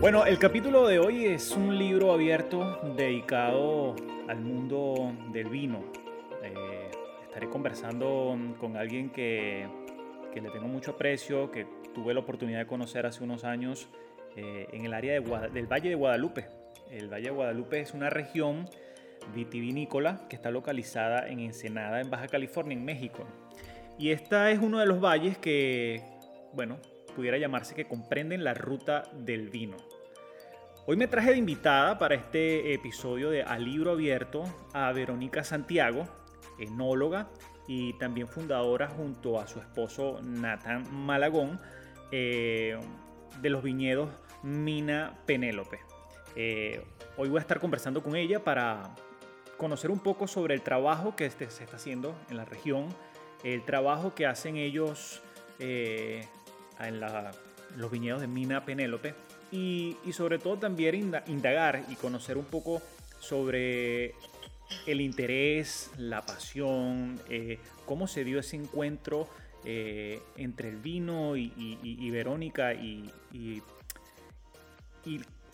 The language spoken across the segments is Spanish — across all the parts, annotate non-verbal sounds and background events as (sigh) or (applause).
Bueno, el capítulo de hoy es un libro abierto dedicado al mundo del vino. Eh, estaré conversando con alguien que, que, le tengo mucho aprecio, que tuve la oportunidad de conocer hace unos años eh, en el área de del Valle de Guadalupe. El Valle de Guadalupe es una región vitivinícola que está localizada en Ensenada, en Baja California, en México. Y esta es uno de los valles que, bueno, pudiera llamarse que comprenden la ruta del vino. Hoy me traje de invitada para este episodio de A Libro Abierto a Verónica Santiago, enóloga y también fundadora junto a su esposo Nathan Malagón eh, de los viñedos Mina Penélope. Eh, hoy voy a estar conversando con ella para conocer un poco sobre el trabajo que este, se está haciendo en la región, el trabajo que hacen ellos eh, en los viñedos de Mina Penélope y, sobre todo también indagar y conocer un poco sobre el interés, la pasión, eh, cómo se dio ese encuentro eh, entre el vino y, Verónica y,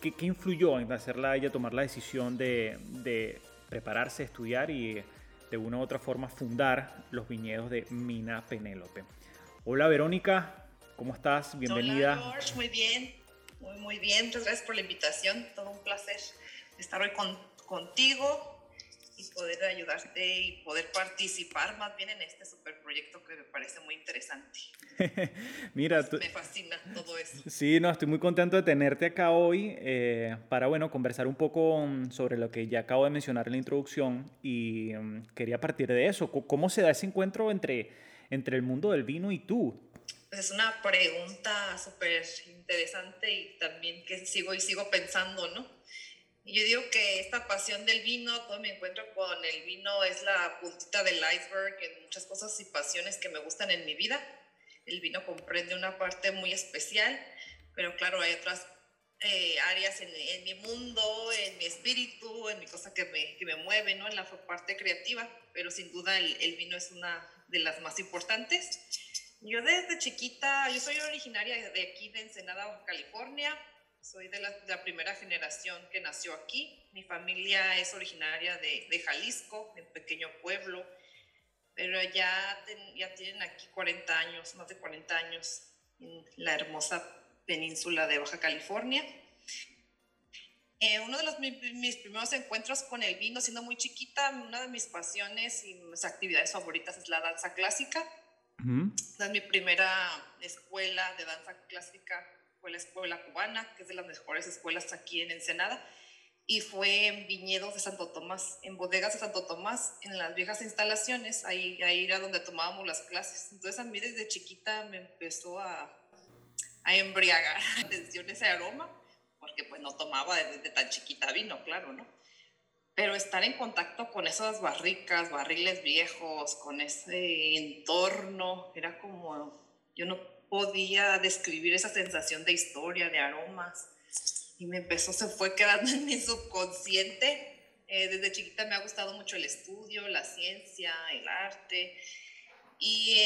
qué, influyó en hacerla ella tomar la decisión de, de prepararse, estudiar y de una u otra forma fundar los viñedos de Mina Penélope. Hola Verónica, ¿Cómo estás? Bienvenida. Hola, George. Muy bien. Muy, muy bien. Muchas gracias por la invitación. Todo un placer estar hoy con, contigo y poder ayudarte y poder participar más bien en este super proyecto que me parece muy interesante. (laughs) Mira, me fascina todo eso. Sí, no, estoy muy contento de tenerte acá hoy eh, para, bueno, conversar un poco mm, sobre lo que ya acabo de mencionar en la introducción y mm, quería partir de eso. ¿Cómo se da ese encuentro entre, entre el mundo del vino y tú? Pues es una pregunta súper interesante y también que sigo y sigo pensando, ¿no? Yo digo que esta pasión del vino, todo mi encuentro con el vino es la puntita del iceberg en muchas cosas y pasiones que me gustan en mi vida. El vino comprende una parte muy especial, pero claro, hay otras eh, áreas en, en, mi mundo, en mi espíritu, en mi cosa que me, que me mueve, ¿no? En la parte creativa, pero sin duda el, el vino es una de las más importantes. Yo desde chiquita, yo soy originaria de aquí, de Ensenada, Baja California. Soy de la, primera generación que nació aquí. Mi familia es originaria de, de Jalisco, de un pequeño pueblo. Pero ya, ya tienen aquí 40 años, más de 40 años, en la hermosa península de Baja California. Eh, uno de los, mis, primeros encuentros con el vino, siendo muy chiquita, una de mis pasiones y mis actividades favoritas es la danza clásica mi primera escuela de danza clásica fue la escuela cubana, que es de las mejores escuelas aquí en Ensenada, y fue en viñedos de Santo Tomás, en bodegas de Santo Tomás, en las viejas instalaciones, ahí, ahí era donde tomábamos las clases. Entonces a mí desde chiquita me empezó a, a embriagar (laughs) atención ese aroma, porque pues no tomaba desde tan chiquita vino, claro, ¿no? Pero estar en contacto con esas barricas, barriles viejos, con ese entorno, era como, yo no podía describir esa sensación de historia, de aromas, y me empezó, se fue quedando (laughs) en mi subconsciente. Eh, desde chiquita me ha gustado mucho el estudio, la ciencia, el arte, y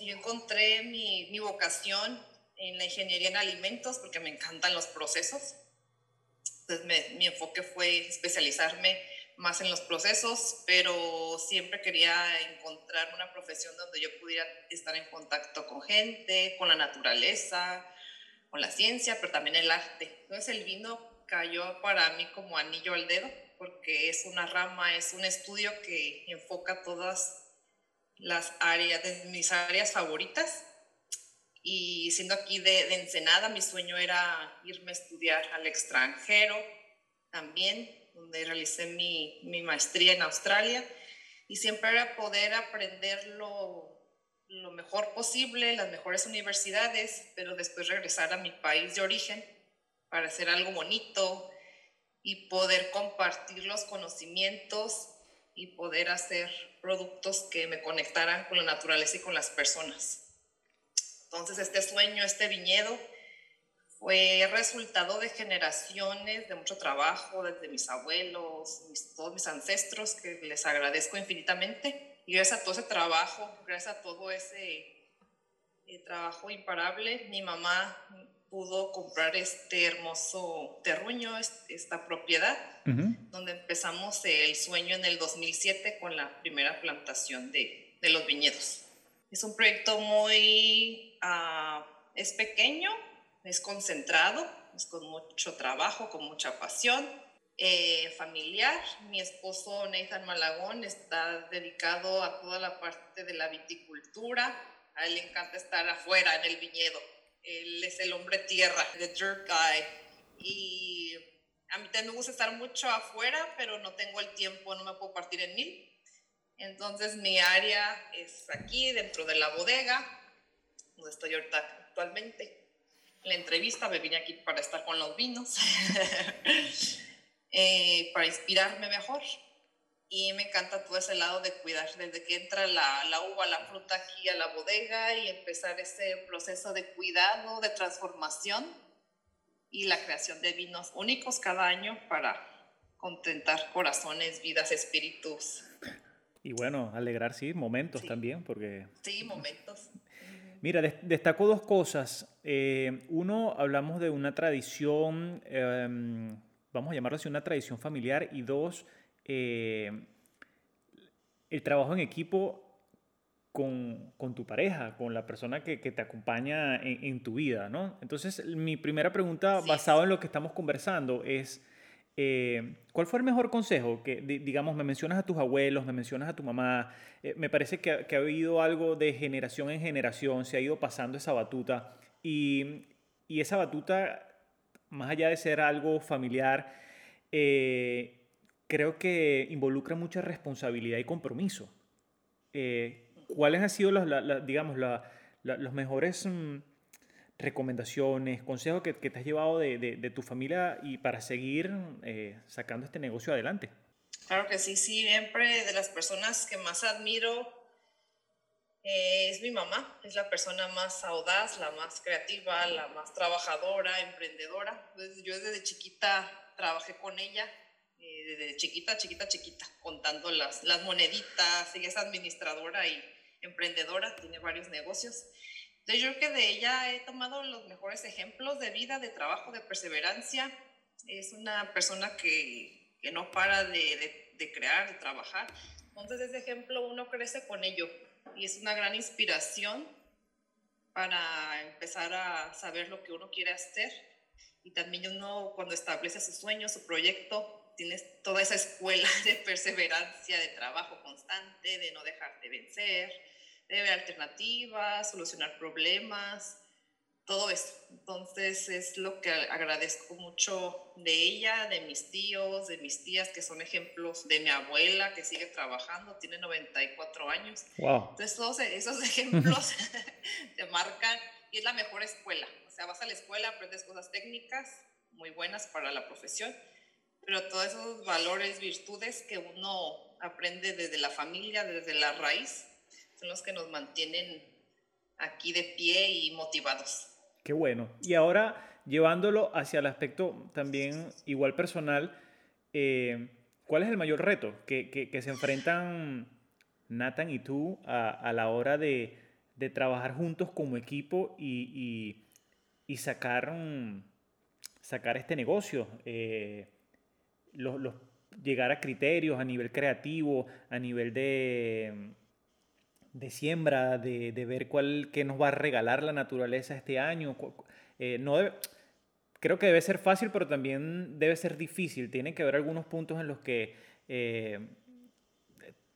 yo encontré mi, mi vocación en la ingeniería en alimentos porque me encantan los procesos entonces mi enfoque fue especializarme más en los procesos, pero siempre quería encontrar una profesión donde yo pudiera estar en contacto con gente, con la naturaleza, con la ciencia, pero también el arte. Entonces el vino cayó para mí como anillo al dedo, porque es una rama, es un estudio que enfoca todas las áreas, de mis áreas favoritas y siendo aquí de, Ensenada, mi sueño era irme a estudiar al extranjero también, donde realicé mi, maestría en Australia. Y siempre era poder aprender lo, lo mejor posible, las mejores universidades, pero después regresar a mi país de origen para hacer algo bonito y poder compartir los conocimientos y poder hacer productos que me conectaran con la naturaleza y con las personas. Entonces, este sueño, este viñedo, fue resultado de generaciones de mucho trabajo, desde mis abuelos, todos mis ancestros, que les agradezco infinitamente. Y gracias a todo ese trabajo, gracias a todo ese, eh, trabajo imparable. Mi mamá pudo comprar este hermoso terruño, esta propiedad, donde empezamos el sueño en el 2007 con la primera plantación de, de los viñedos. Es un proyecto muy, uh, es pequeño, es concentrado, es con mucho trabajo, con mucha pasión, eh, familiar. Mi esposo Nathan Malagón está dedicado a toda la parte de la viticultura. A él le encanta estar afuera en el viñedo él es el hombre tierra, the dirt guy. Y a mí también me gusta estar mucho afuera, pero no tengo el tiempo, no me puedo partir en mil. Entonces mi área es aquí, dentro de la bodega, donde estoy ahorita actualmente. En la entrevista me vine aquí para estar con los vinos, (laughs) eh, para inspirarme mejor y me encanta todo ese lado de cuidar, desde que entra la, la, uva, la fruta aquí a la bodega y empezar ese proceso de cuidado, de transformación y la creación de vinos únicos cada año para contentar corazones, vidas, espíritus. Y bueno, alegrar, sí, momentos también, porque... Sí, momentos. Mira, destaco dos cosas. Eh, uno, hablamos de una tradición, em, vamos a llamarlo así, una tradición familiar, y dos, eh, el trabajo en equipo con, con, tu pareja, con la persona que, que te acompaña en, tu vida, ¿no? Entonces, mi primera pregunta, basada en lo que estamos conversando, es, eh, ¿cuál fue el mejor consejo? Que, digamos, me mencionas a tus abuelos, me mencionas a tu mamá, eh, me parece que, que, ha habido algo de generación en generación, se ha ido pasando esa batuta y, y esa batuta, más allá de ser algo familiar, eh, creo que involucra mucha responsabilidad y compromiso. Eh, ¿Cuáles han sido los, digamos, los mejores mm, recomendaciones, consejos que, te has llevado de, tu familia y para seguir eh, sacando este negocio adelante? Claro que sí, siempre de las personas que más admiro eh, es mi mamá, es la persona más audaz, la más creativa, la más trabajadora, emprendedora. yo desde chiquita trabajé con ella desde chiquita, chiquita, chiquita, contando las, las moneditas, ella es administradora y emprendedora, tiene varios negocios. Entonces yo creo que de ella he tomado los mejores ejemplos de vida, de trabajo, de perseverancia. Es una persona que, que no para de, de, crear, de trabajar. Entonces ese ejemplo uno crece con ello y es una gran inspiración para empezar a saber lo que uno quiere hacer y también uno cuando establece su sueño, su proyecto, tienes toda esa escuela (laughs) de perseverancia, de trabajo constante, de no dejarte vencer, de ver alternativas, solucionar problemas, todo eso. Entonces es lo que agradezco mucho de ella, de mis tíos, de mis tías, que son ejemplos, de mi abuela, que sigue trabajando, tiene 94 años. Entonces todos esos (laughs) ejemplos (laughs) te marcan y es la mejor escuela. O sea, vas a la escuela, aprendes cosas técnicas muy buenas para la profesión pero todos esos valores, virtudes que uno aprende desde la familia, desde la raíz, son los que nos mantienen aquí de pie y motivados. Qué bueno. Y ahora, llevándolo hacia el aspecto también igual personal, eh, ¿cuál es el mayor reto que, que, se enfrentan Nathan y tú a, a la hora de, de, trabajar juntos como equipo y, y, y sacar, sacar este negocio? Eh, los, llegar a criterios a nivel creativo, a nivel de, de siembra, de, de, ver cuál qué nos va a regalar la naturaleza este año. Eh, no creo que debe ser fácil, pero también debe ser difícil. Tiene que haber algunos puntos en los que eh,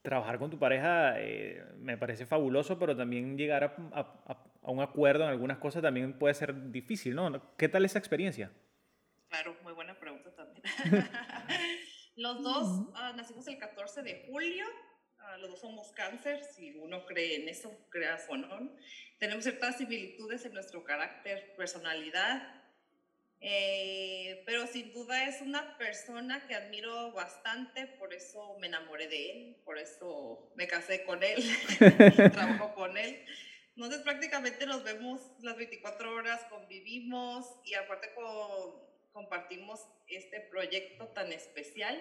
trabajar con tu pareja eh, me parece fabuloso, pero también llegar a, a, a, un acuerdo en algunas cosas también puede ser difícil, ¿no? ¿Qué tal esa experiencia? Claro, muy buena pregunta también. (laughs) los dos uh, nacimos el 14 de julio, los dos somos cáncer, si uno cree en eso, creas o no. Tenemos ciertas similitudes en nuestro carácter, personalidad, eh, pero sin duda es una persona que admiro bastante, por eso me enamoré de él, por eso me casé con él, (laughs) trabajo con él. Entonces prácticamente nos vemos las 24 horas, convivimos y aparte con compartimos este proyecto tan especial.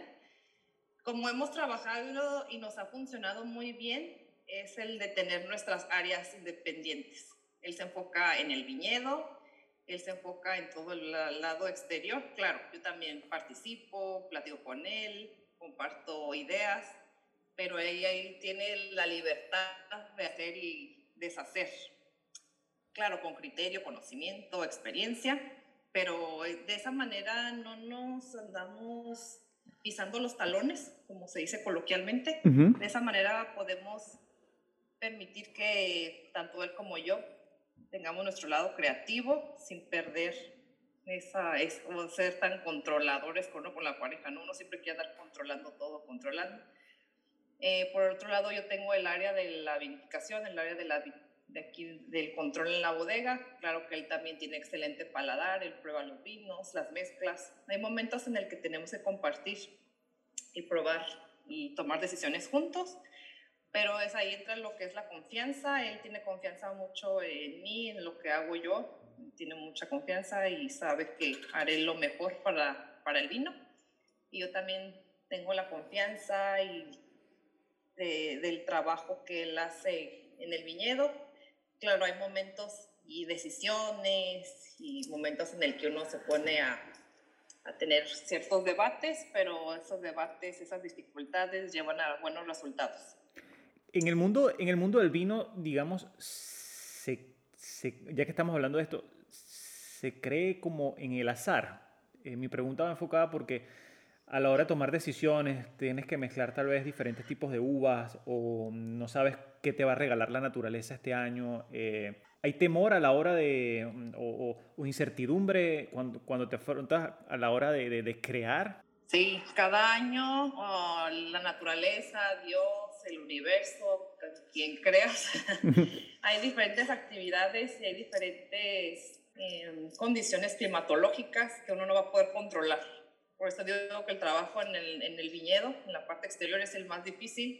Como hemos trabajado y nos ha funcionado muy bien, es el de tener nuestras áreas independientes. Él se enfoca en el viñedo, él se enfoca en todo el lado exterior. Claro, yo también participo, platico con él, comparto ideas, pero ella ahí tiene la libertad de hacer y deshacer. Claro, con criterio, conocimiento, experiencia, pero de esa manera no nos andamos pisando los talones, como se dice coloquialmente. De esa manera podemos permitir que tanto él como yo tengamos nuestro lado creativo sin perder esa, es como ser tan controladores con, con la pareja, ¿no? Uno siempre quiere andar controlando todo, controlando. Eh, por otro lado, yo tengo el área de la vinificación, el área de la de aquí, del control en la bodega. Claro que él también tiene excelente paladar, él prueba los vinos, las mezclas. Hay momentos en el que tenemos que compartir y probar y tomar decisiones juntos, pero es ahí entra lo que es la confianza. Él tiene confianza mucho en mí, en lo que hago yo, tiene mucha confianza y sabe que haré lo mejor para, para el vino. Y yo también tengo la confianza y del trabajo que él hace en el viñedo claro, hay momentos y decisiones y momentos en el que uno se pone a, a tener ciertos debates, pero esos debates, esas dificultades llevan a buenos resultados. En el mundo, en el mundo del vino, digamos, ya que estamos hablando de esto, se cree como en el azar. Eh, mi pregunta va enfocada porque a la hora de tomar decisiones tienes que mezclar tal vez diferentes tipos de uvas o no sabes qué te va a regalar la naturaleza este año. Eh, ¿Hay temor a la hora de, o, incertidumbre cuando, cuando te afrontas a la hora de, de, crear? Sí, cada año oh, la naturaleza, Dios, el universo, quien creas, (laughs) hay diferentes actividades y hay diferentes em, condiciones climatológicas que uno no va a poder controlar por eso digo que el trabajo en el, en el viñedo, en la parte exterior, es el más difícil,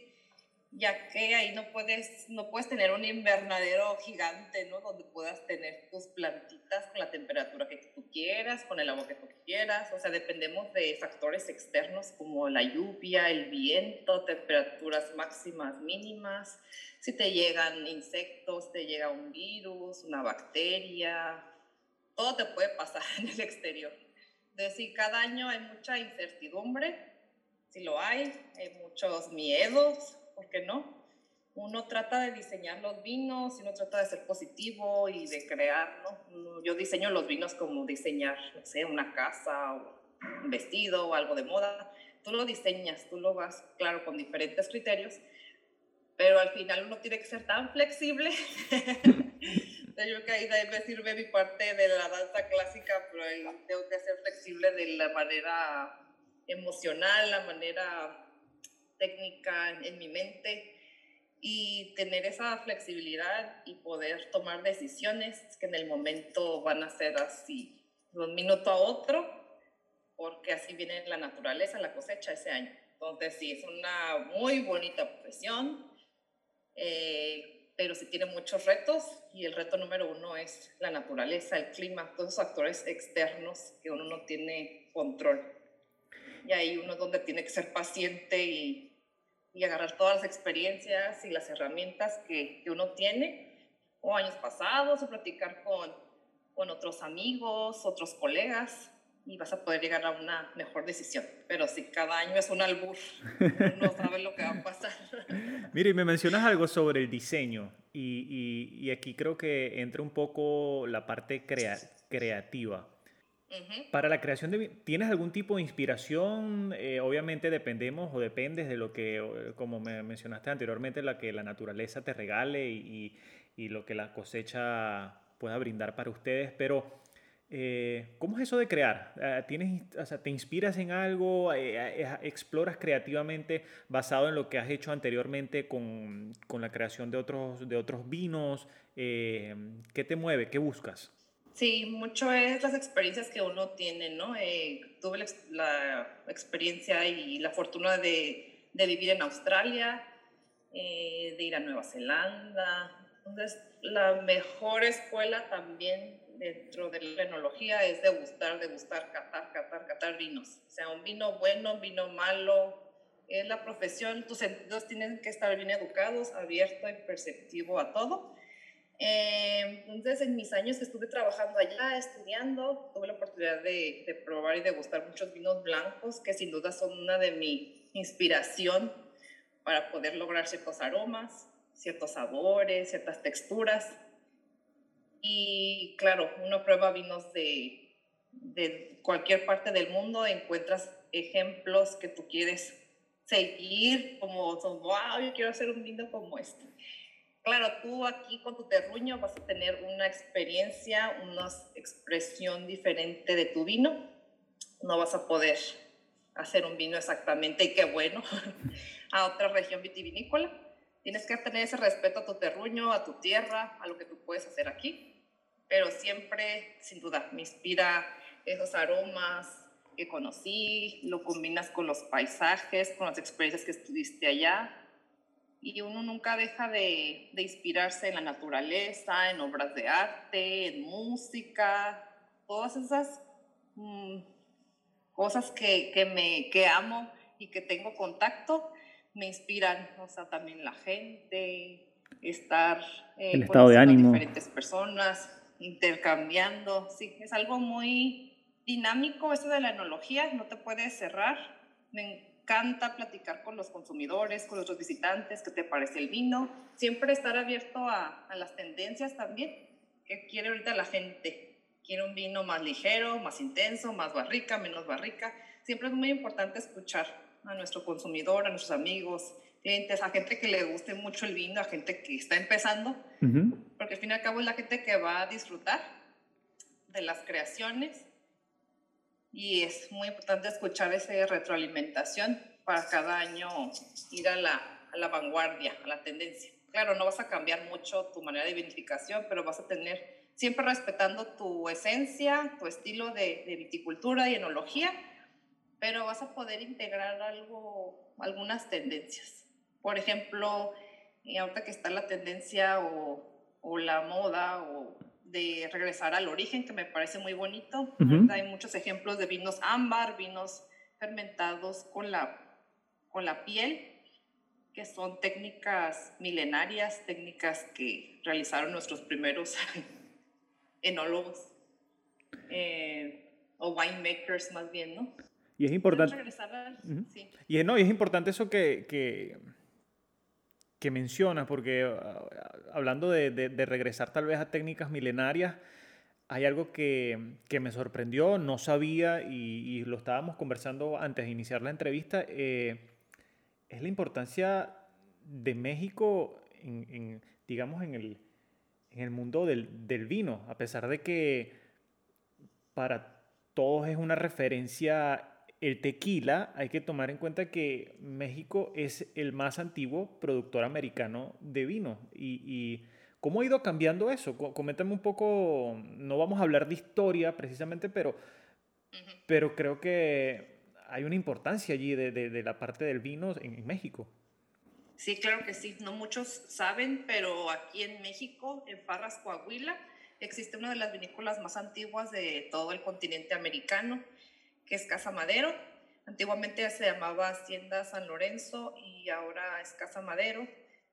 ya que ahí no puedes, no puedes tener un invernadero gigante, ¿no? Donde puedas tener tus plantitas con la temperatura que tú quieras, con el agua que tú quieras. O sea, dependemos de factores externos como la lluvia, el viento, temperaturas máximas, mínimas. Si te llegan insectos, te llega un virus, una bacteria, todo te puede pasar (laughs) en el exterior decir, cada año hay mucha incertidumbre, si lo hay, hay muchos miedos, ¿por qué no? Uno trata de diseñar los vinos, uno trata de ser positivo y de crear, ¿no? Yo diseño los vinos como diseñar, no sé, una casa o un vestido o algo de moda. Tú lo diseñas, tú lo vas, claro, con diferentes criterios, pero al final uno tiene que ser tan flexible (laughs) yo que ahí me sirve mi parte de la danza clásica, pero ahí tengo que ser flexible de la manera emocional, la manera técnica en mi mente y tener esa flexibilidad y poder tomar decisiones que en el momento van a ser así, de un minuto a otro, porque así viene la naturaleza, la cosecha ese año. Entonces sí, es una muy bonita profesión. Eh, pero sí tiene muchos retos y el reto número uno es la naturaleza, el clima, todos esos factores externos que uno no tiene control. Y ahí uno donde tiene que ser paciente y, y agarrar todas las experiencias y las herramientas que, que, uno tiene, o años pasados, o platicar con, con otros amigos, otros colegas, y vas a poder llegar a una mejor decisión. Pero si cada año es un albur, (laughs) no sabes lo que va a pasar. (laughs) Mire, y me mencionas algo sobre el diseño, y, y, aquí creo que entra un poco la parte crea creativa. Para la creación de... ¿Tienes algún tipo de inspiración? Eh, obviamente dependemos o dependes de lo que, como me mencionaste anteriormente, la que la naturaleza te regale y, y lo que la cosecha pueda brindar para ustedes, pero eh, ¿Cómo es eso de crear? Ah, ¿Tienes, o sea, ¿Te inspiras en algo? Eh, eh, ¿Exploras creativamente basado en lo que has hecho anteriormente con, con la creación de otros, de otros vinos? ¿Qué te mueve? ¿Qué buscas? Sí, mucho es las experiencias que uno tiene, ¿no? tuve la, la, experiencia y la fortuna de, de vivir en Australia, de ir a Nueva Zelanda. Entonces, la mejor escuela también dentro de la enología es degustar, degustar, catar, catar, catar vinos. O sea, un vino bueno, vino malo. Es la profesión, tus sentidos tienen que estar bien educados, abierto y perceptivo a todo. Eh, entonces, en mis años que estuve trabajando allá, estudiando, tuve la oportunidad de, de, probar y degustar muchos vinos blancos, que sin duda son una de mi inspiración para poder lograr ciertos aromas, ciertos sabores, ciertas texturas. Y claro, uno prueba vinos de, de cualquier parte del mundo, encuentras ejemplos que tú quieres seguir, como, wow, yo quiero hacer un vino como este. Claro, tú aquí con tu terruño vas a tener una experiencia, una expresión diferente de tu vino. No vas a poder hacer un vino exactamente, y qué bueno, (laughs) a otra región vitivinícola. Tienes que tener ese respeto a tu terruño, a tu tierra, a lo que tú puedes hacer aquí. Pero siempre, sin duda, me inspira esos aromas, que conocí, lo combinas con los paisajes, con las experiencias que estuviste allá. Y uno nunca deja de, de inspirarse en la naturaleza, en obras de arte, en música, todas esas mm, cosas que, que, me, que amo y que tengo contacto, me inspiran, o sea, también la gente, estar eh, el estado de ánimo, diferentes personas, intercambiando, sí, es algo muy dinámico eso de la enología, no te puedes cerrar. Me encanta platicar con los consumidores, con los visitantes, qué te parece el vino. Siempre estar abierto a, a las tendencias también. ¿Qué quiere ahorita la gente? Quiere un vino más ligero, más intenso, más barrica, menos barrica. Siempre es muy importante escuchar a nuestro consumidor, a nuestros amigos, clientes, a gente que le guste mucho el vino, a gente que está empezando, porque al fin y al cabo es la gente que va a disfrutar de las creaciones y es muy importante escuchar esa retroalimentación para cada año ir a la, a la vanguardia, a la tendencia. Claro, no vas a cambiar mucho tu manera de identificación, pero vas a tener, siempre respetando tu esencia, tu estilo de, de viticultura y enología, pero vas a poder integrar algo, algunas tendencias. Por ejemplo, ahorita que está la tendencia o, o la moda o de regresar al origen, que me parece muy bonito. Hay muchos ejemplos de vinos ámbar, vinos fermentados con la, con la piel, que son técnicas milenarias, técnicas que realizaron nuestros primeros (laughs) enólogos eh, o winemakers más bien, ¿no? Y es importante. Y, es, no, y es importante eso que, que que mencionas, porque ah, hablando de, de, regresar tal vez a técnicas milenarias, hay algo que, que me sorprendió, no sabía y, lo estábamos conversando antes de iniciar la entrevista, eh, es la importancia de México en, digamos, en el, en el mundo del, del, vino, a pesar de que para todos es una referencia el tequila, hay que tomar en cuenta que México es el más antiguo productor americano de vino. Y, cómo ha ido cambiando eso? Coméntame un poco, no vamos a hablar de historia precisamente, pero, pero creo que hay una importancia allí de, la parte del vino en, México. Sí, claro que sí. No muchos saben, pero aquí en México, en Parras, Coahuila, existe una de las vinícolas más antiguas de todo el continente americano que es Casa Madero. Antiguamente se llamaba Hacienda San Lorenzo y ahora es Casa Madero.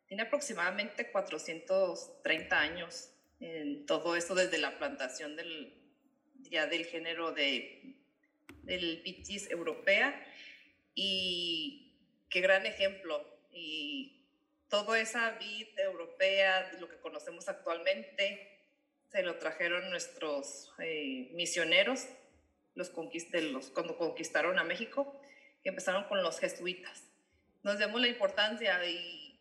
Tiene aproximadamente 430 años en todo esto desde la plantación del, ya del género de, del Vitis europea. Y qué gran ejemplo. Y toda esa vid europea, lo que conocemos actualmente, se lo trajeron nuestros eh, misioneros los, los cuando conquistaron a México, que empezaron con los jesuitas. Nos vemos la importancia y,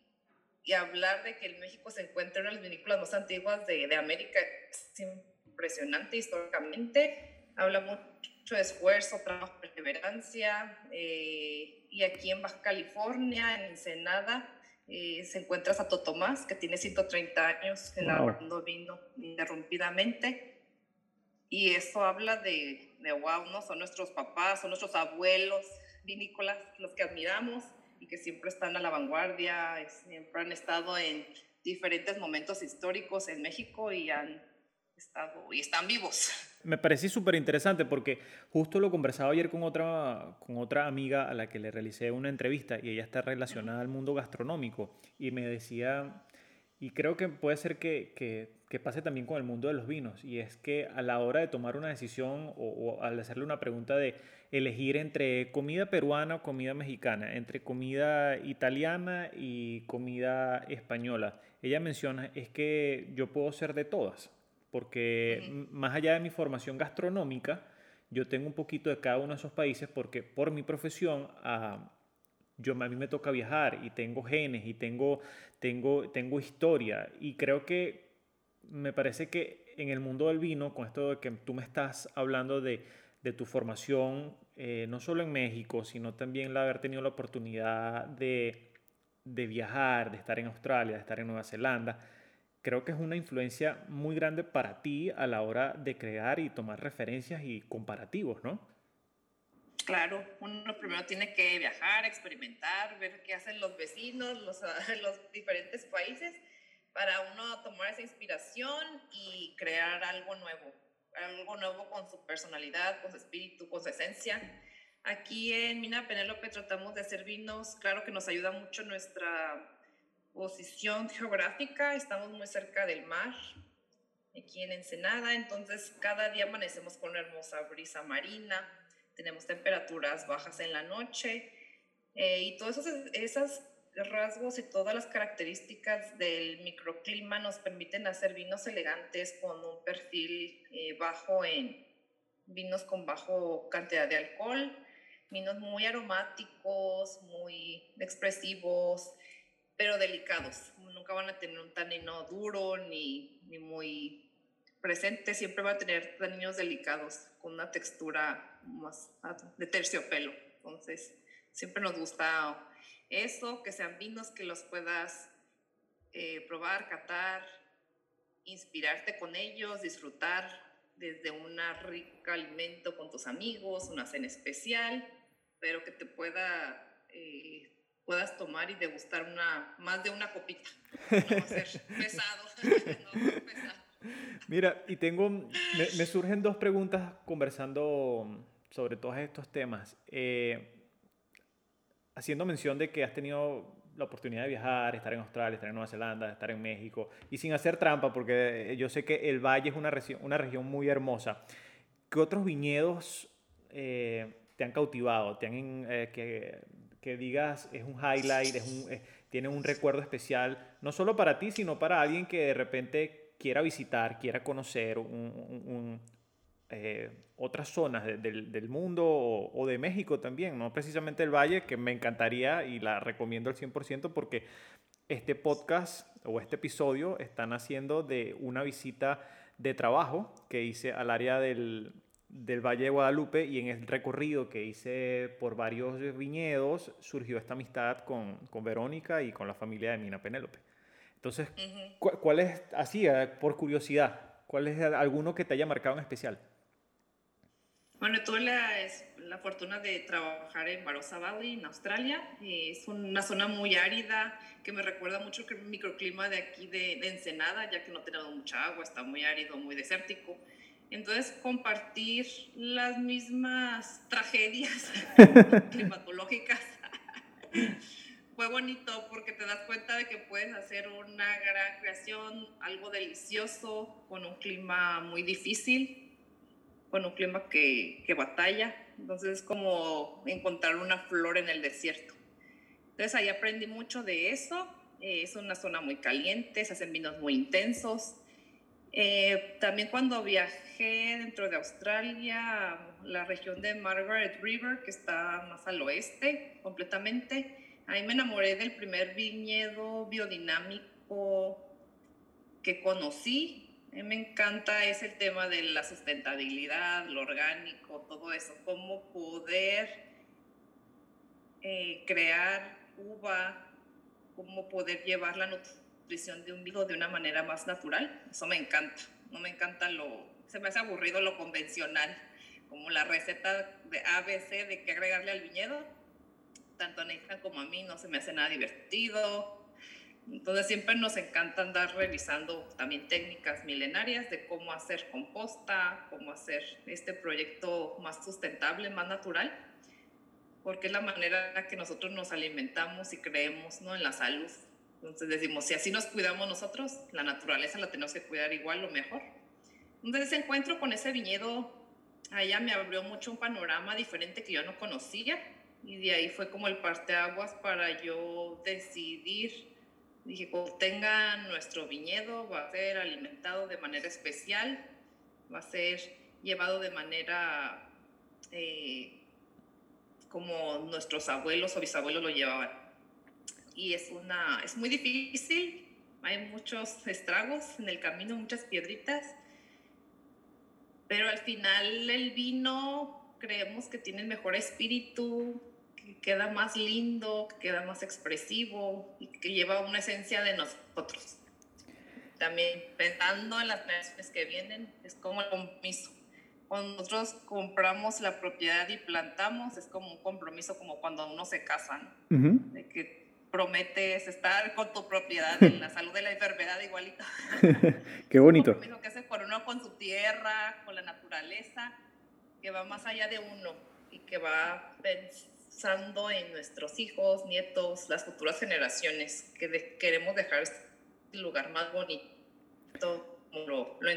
y hablar de que el México se encuentra en una de las vinícolas más antiguas de, de América es impresionante históricamente. Habla mucho de esfuerzo, trabajo, perseverancia. Eh, y aquí en Baja California, en Ensenada, eh, se encuentra Santo Tomás, que tiene 130 años elaborando vino ininterrumpidamente. Y eso habla de, de wow, ¿no? Son nuestros papás, son nuestros abuelos vinícolas, los que admiramos y que siempre están a la vanguardia, siempre han estado en diferentes momentos históricos en México y han estado y están vivos. Me pareció súper interesante porque justo lo conversaba ayer con otra, con otra amiga a la que le realicé una entrevista y ella está relacionada al mundo gastronómico y me decía Y creo que puede ser que, que, que, pase también con el mundo de los vinos. Y es que a la hora de tomar una decisión o, o, al hacerle una pregunta de elegir entre comida peruana o comida mexicana, entre comida italiana y comida española, ella menciona es que yo puedo ser de todas. Porque más allá de mi formación gastronómica, yo tengo un poquito de cada uno de esos países porque por mi profesión... Uh, yo, a mí me toca viajar y tengo genes y tengo, tengo, tengo historia. Y creo que me parece que en el mundo del vino, con esto de que tú me estás hablando de, de tu formación, eh, no solo en México, sino también la haber tenido la oportunidad de, de viajar, de estar en Australia, de estar en Nueva Zelanda, creo que es una influencia muy grande para ti a la hora de crear y tomar referencias y comparativos, ¿no? Claro, uno primero tiene que viajar, experimentar, ver qué hacen los vecinos, los, (laughs) los diferentes países, para uno tomar esa inspiración y crear algo nuevo, algo nuevo con su personalidad, con su espíritu, con su esencia. Aquí en Mina Penélope tratamos de hacer vinos, claro que nos ayuda mucho nuestra posición geográfica, estamos muy cerca del mar, aquí en Ensenada, entonces cada día amanecemos con una hermosa brisa marina tenemos temperaturas bajas en la noche eh, y todos esos, esos rasgos y todas las características del microclima nos permiten hacer vinos elegantes con un perfil eh, bajo en vinos con bajo cantidad de alcohol, vinos muy aromáticos, muy expresivos, pero delicados. Nunca van a tener un tanino duro ni, ni muy presente siempre va a tener niños delicados con una textura más de terciopelo. Entonces, siempre nos gusta eso, que sean vinos que los puedas eh, probar, catar, inspirarte con ellos, disfrutar desde un rico alimento con tus amigos, una cena especial, pero que te pueda eh, puedas tomar y degustar una, más de una copita. No ser (laughs) pesado, (laughs) no pesado. Mira, y tengo, me, surgen dos preguntas conversando sobre todos estos temas. Eh, haciendo mención de que has tenido la oportunidad de viajar, estar en Australia, estar en Nueva Zelanda, estar en México, y sin hacer trampa, porque yo sé que el Valle es una, región, muy hermosa. ¿Qué otros viñedos eh, te han cautivado? ¿Te han, eh, que, digas es un highlight, un, tiene un recuerdo especial, no solo para ti, sino para alguien que de repente quiera visitar, quiera conocer eh, otras zonas del mundo o, de México también, no precisamente el Valle, que me encantaría y la recomiendo al 100% porque este podcast o este episodio están haciendo de una visita de trabajo que hice al área del, Valle de Guadalupe y en el recorrido que hice por varios viñedos surgió esta amistad con, con Verónica y con la familia de Mina Penélope. Entonces, ¿cuál es, así, eh, por curiosidad, cuál es alguno que te haya marcado en especial? Bueno, tuve la, la fortuna de trabajar en Barossa Valley, en Australia. Es una zona muy árida que me recuerda mucho el microclima de aquí de, de Ensenada, ya que no tenemos mucha agua, está muy árido, muy desértico. Entonces, compartir las mismas tragedias (laughs) climatológicas (laughs) fue bonito porque te das cuenta de que puedes hacer una gran creación, algo delicioso, con un clima muy difícil, con un clima que, que batalla. Entonces es como encontrar una flor en el desierto. Entonces ahí aprendí mucho de eso. Eh, es una zona muy caliente, se hacen vinos muy intensos. Eh, también cuando viajé dentro de Australia, la región de Margaret River, que está más al oeste completamente, Ahí me enamoré del primer viñedo biodinámico que conocí. Mí me encanta es el tema de la sustentabilidad, lo orgánico, todo eso, cómo poder eh, crear uva, cómo poder llevar la nutrición de un vino de una manera más natural. Eso me encanta. No me encanta lo, se me hace aburrido lo convencional, como la receta de ABC de qué agregarle al viñedo tanto a Nathan como a mí no se me hace nada divertido. Entonces siempre nos encanta andar revisando también técnicas milenarias de cómo hacer composta, cómo hacer este proyecto más sustentable, más natural, porque es la manera en que nosotros nos alimentamos y creemos ¿no? en la salud Entonces decimos, si así nos cuidamos nosotros, la naturaleza la tenemos que cuidar igual o mejor. Entonces ese encuentro con ese viñedo, allá me abrió mucho un panorama diferente que yo no conocía y de ahí fue como el parteaguas para yo decidir. Dije, cuando tenga nuestro viñedo, va a ser alimentado de manera especial, va a ser llevado de manera eh, como nuestros abuelos o bisabuelos lo llevaban. Y es, una, es muy difícil, hay muchos estragos en el camino, muchas piedritas, pero al final el vino creemos que tiene el mejor espíritu, queda más lindo, queda más expresivo y que lleva una esencia de nosotros. También pensando en las generaciones que vienen, es como el compromiso. Cuando nosotros compramos la propiedad y plantamos, es como un compromiso como cuando uno se casa, de que prometes estar con tu propiedad en la salud de la enfermedad igualito. (laughs) Qué bonito. Un compromiso que hace por uno con su tierra, con la naturaleza, que va más allá de uno y que va pensando en nuestros hijos, nietos, las futuras generaciones, que queremos dejar este lugar más bonito como lo, lo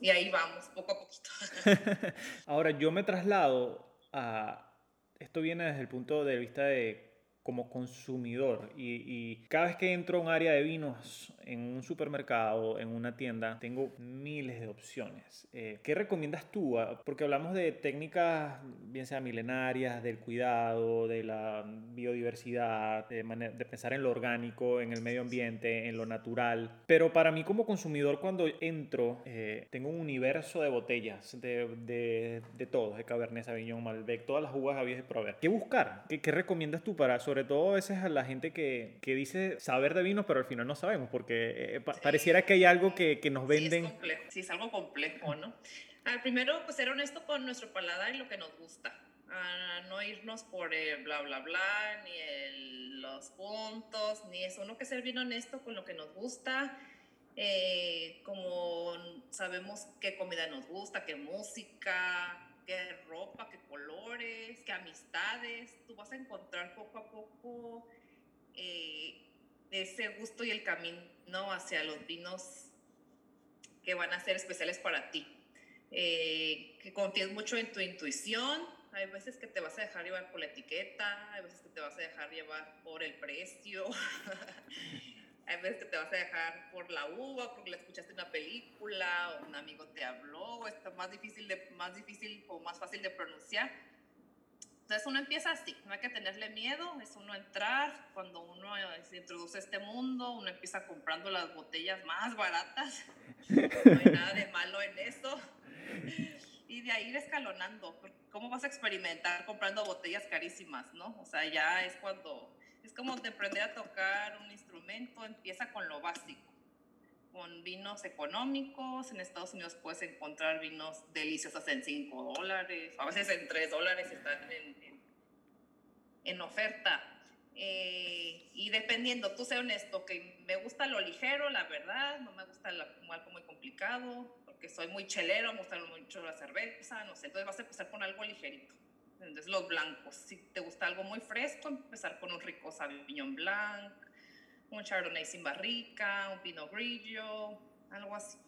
y ahí vamos, poco a poquito. (laughs) Ahora, yo me traslado a, esto viene desde el punto de vista de como consumidor y, cada vez que entro a un área de vinos en un supermercado, en una tienda, tengo miles de opciones. Eh, ¿Qué recomiendas tú? Ah, porque hablamos de técnicas, bien sea milenarias, del cuidado, de la biodiversidad, de, de pensar en lo orgánico, en el medio ambiente, en lo natural. Pero para mí como consumidor, cuando entro, eh, tengo un universo de botellas, de, de, de todo, de Cabernet Sauvignon, Malbec, todas las uvas habías de probar. ¿Qué buscar? ¿Qué, ¿Qué, recomiendas tú para, sobre todo a veces a la gente que, que dice saber de vinos, pero al final no sabemos? Porque eh, pareciera que hay algo que, que nos venden. Sí es, complejo, sí, es algo complejo, ¿no? Al primero, pues ser honesto con nuestro paladar y lo que nos gusta. A no irnos por el bla, bla, bla, ni el, los puntos, ni eso. Uno que ser bien honesto con lo que nos gusta. Eh, como sabemos qué comida nos gusta, qué música, qué ropa, qué colores, qué amistades. Tú vas a encontrar poco a poco eh, ese gusto y el camino hacia los vinos que van a ser especiales para ti. Eh, que confíes mucho en tu intuición. Hay veces que te vas a dejar llevar por la etiqueta, hay veces que te vas a dejar llevar por el precio, (laughs) hay veces que te vas a dejar por la uva, porque le escuchaste una película, o un amigo te habló, está más difícil, de, más difícil o más fácil de pronunciar. Entonces uno empieza así, no hay que tenerle miedo, es uno entrar, cuando uno eh, se introduce a este mundo, uno empieza comprando las botellas más baratas, no hay nada de malo en eso, y de ahí ir escalonando, ¿cómo vas a experimentar comprando botellas carísimas, no? O sea, ya es cuando, es como de aprender a tocar un instrumento, empieza con lo básico con vinos económicos. En Estados Unidos puedes encontrar vinos deliciosos en 5 dólares, a veces en 3 dólares están en, en, oferta. Eh, y dependiendo, tú sé honesto, que me gusta lo ligero, la verdad, no me gusta algo muy complicado, porque soy muy chelero, me gusta mucho la cerveza, no sé, entonces vas a empezar con algo ligerito. Entonces los blancos, si te gusta algo muy fresco, empezar con un rico Sauvignon Blanc, un Chardonnay sin barrica, un Pinot Grigio, algo así.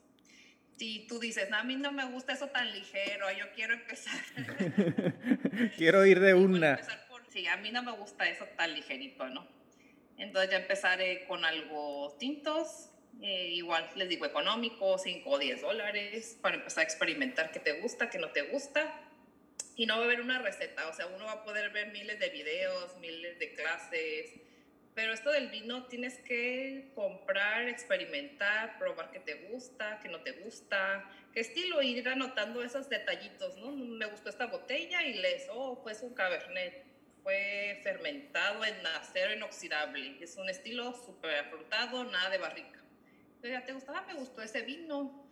Si tú dices, a mí no me gusta eso tan ligero, yo quiero empezar. (laughs) quiero ir de una. sí, a mí no me gusta eso tan ligerito, ¿no? Entonces ya empezaré con algo tintos, eh, igual les digo económico, 5 o 10 dólares, para empezar a experimentar qué te gusta, qué no te gusta. Y no va a haber una receta, o sea, uno va a poder ver miles de videos, miles de clases, pero esto del vino tienes que comprar, experimentar, probar qué te gusta, qué no te gusta, qué estilo, ir anotando esos detallitos, ¿no? Me gustó esta botella y les, oh, pues un cabernet, fue fermentado en acero inoxidable, es un estilo súper afrutado, nada de barrica. Ya te gustaba, me gustó ese vino,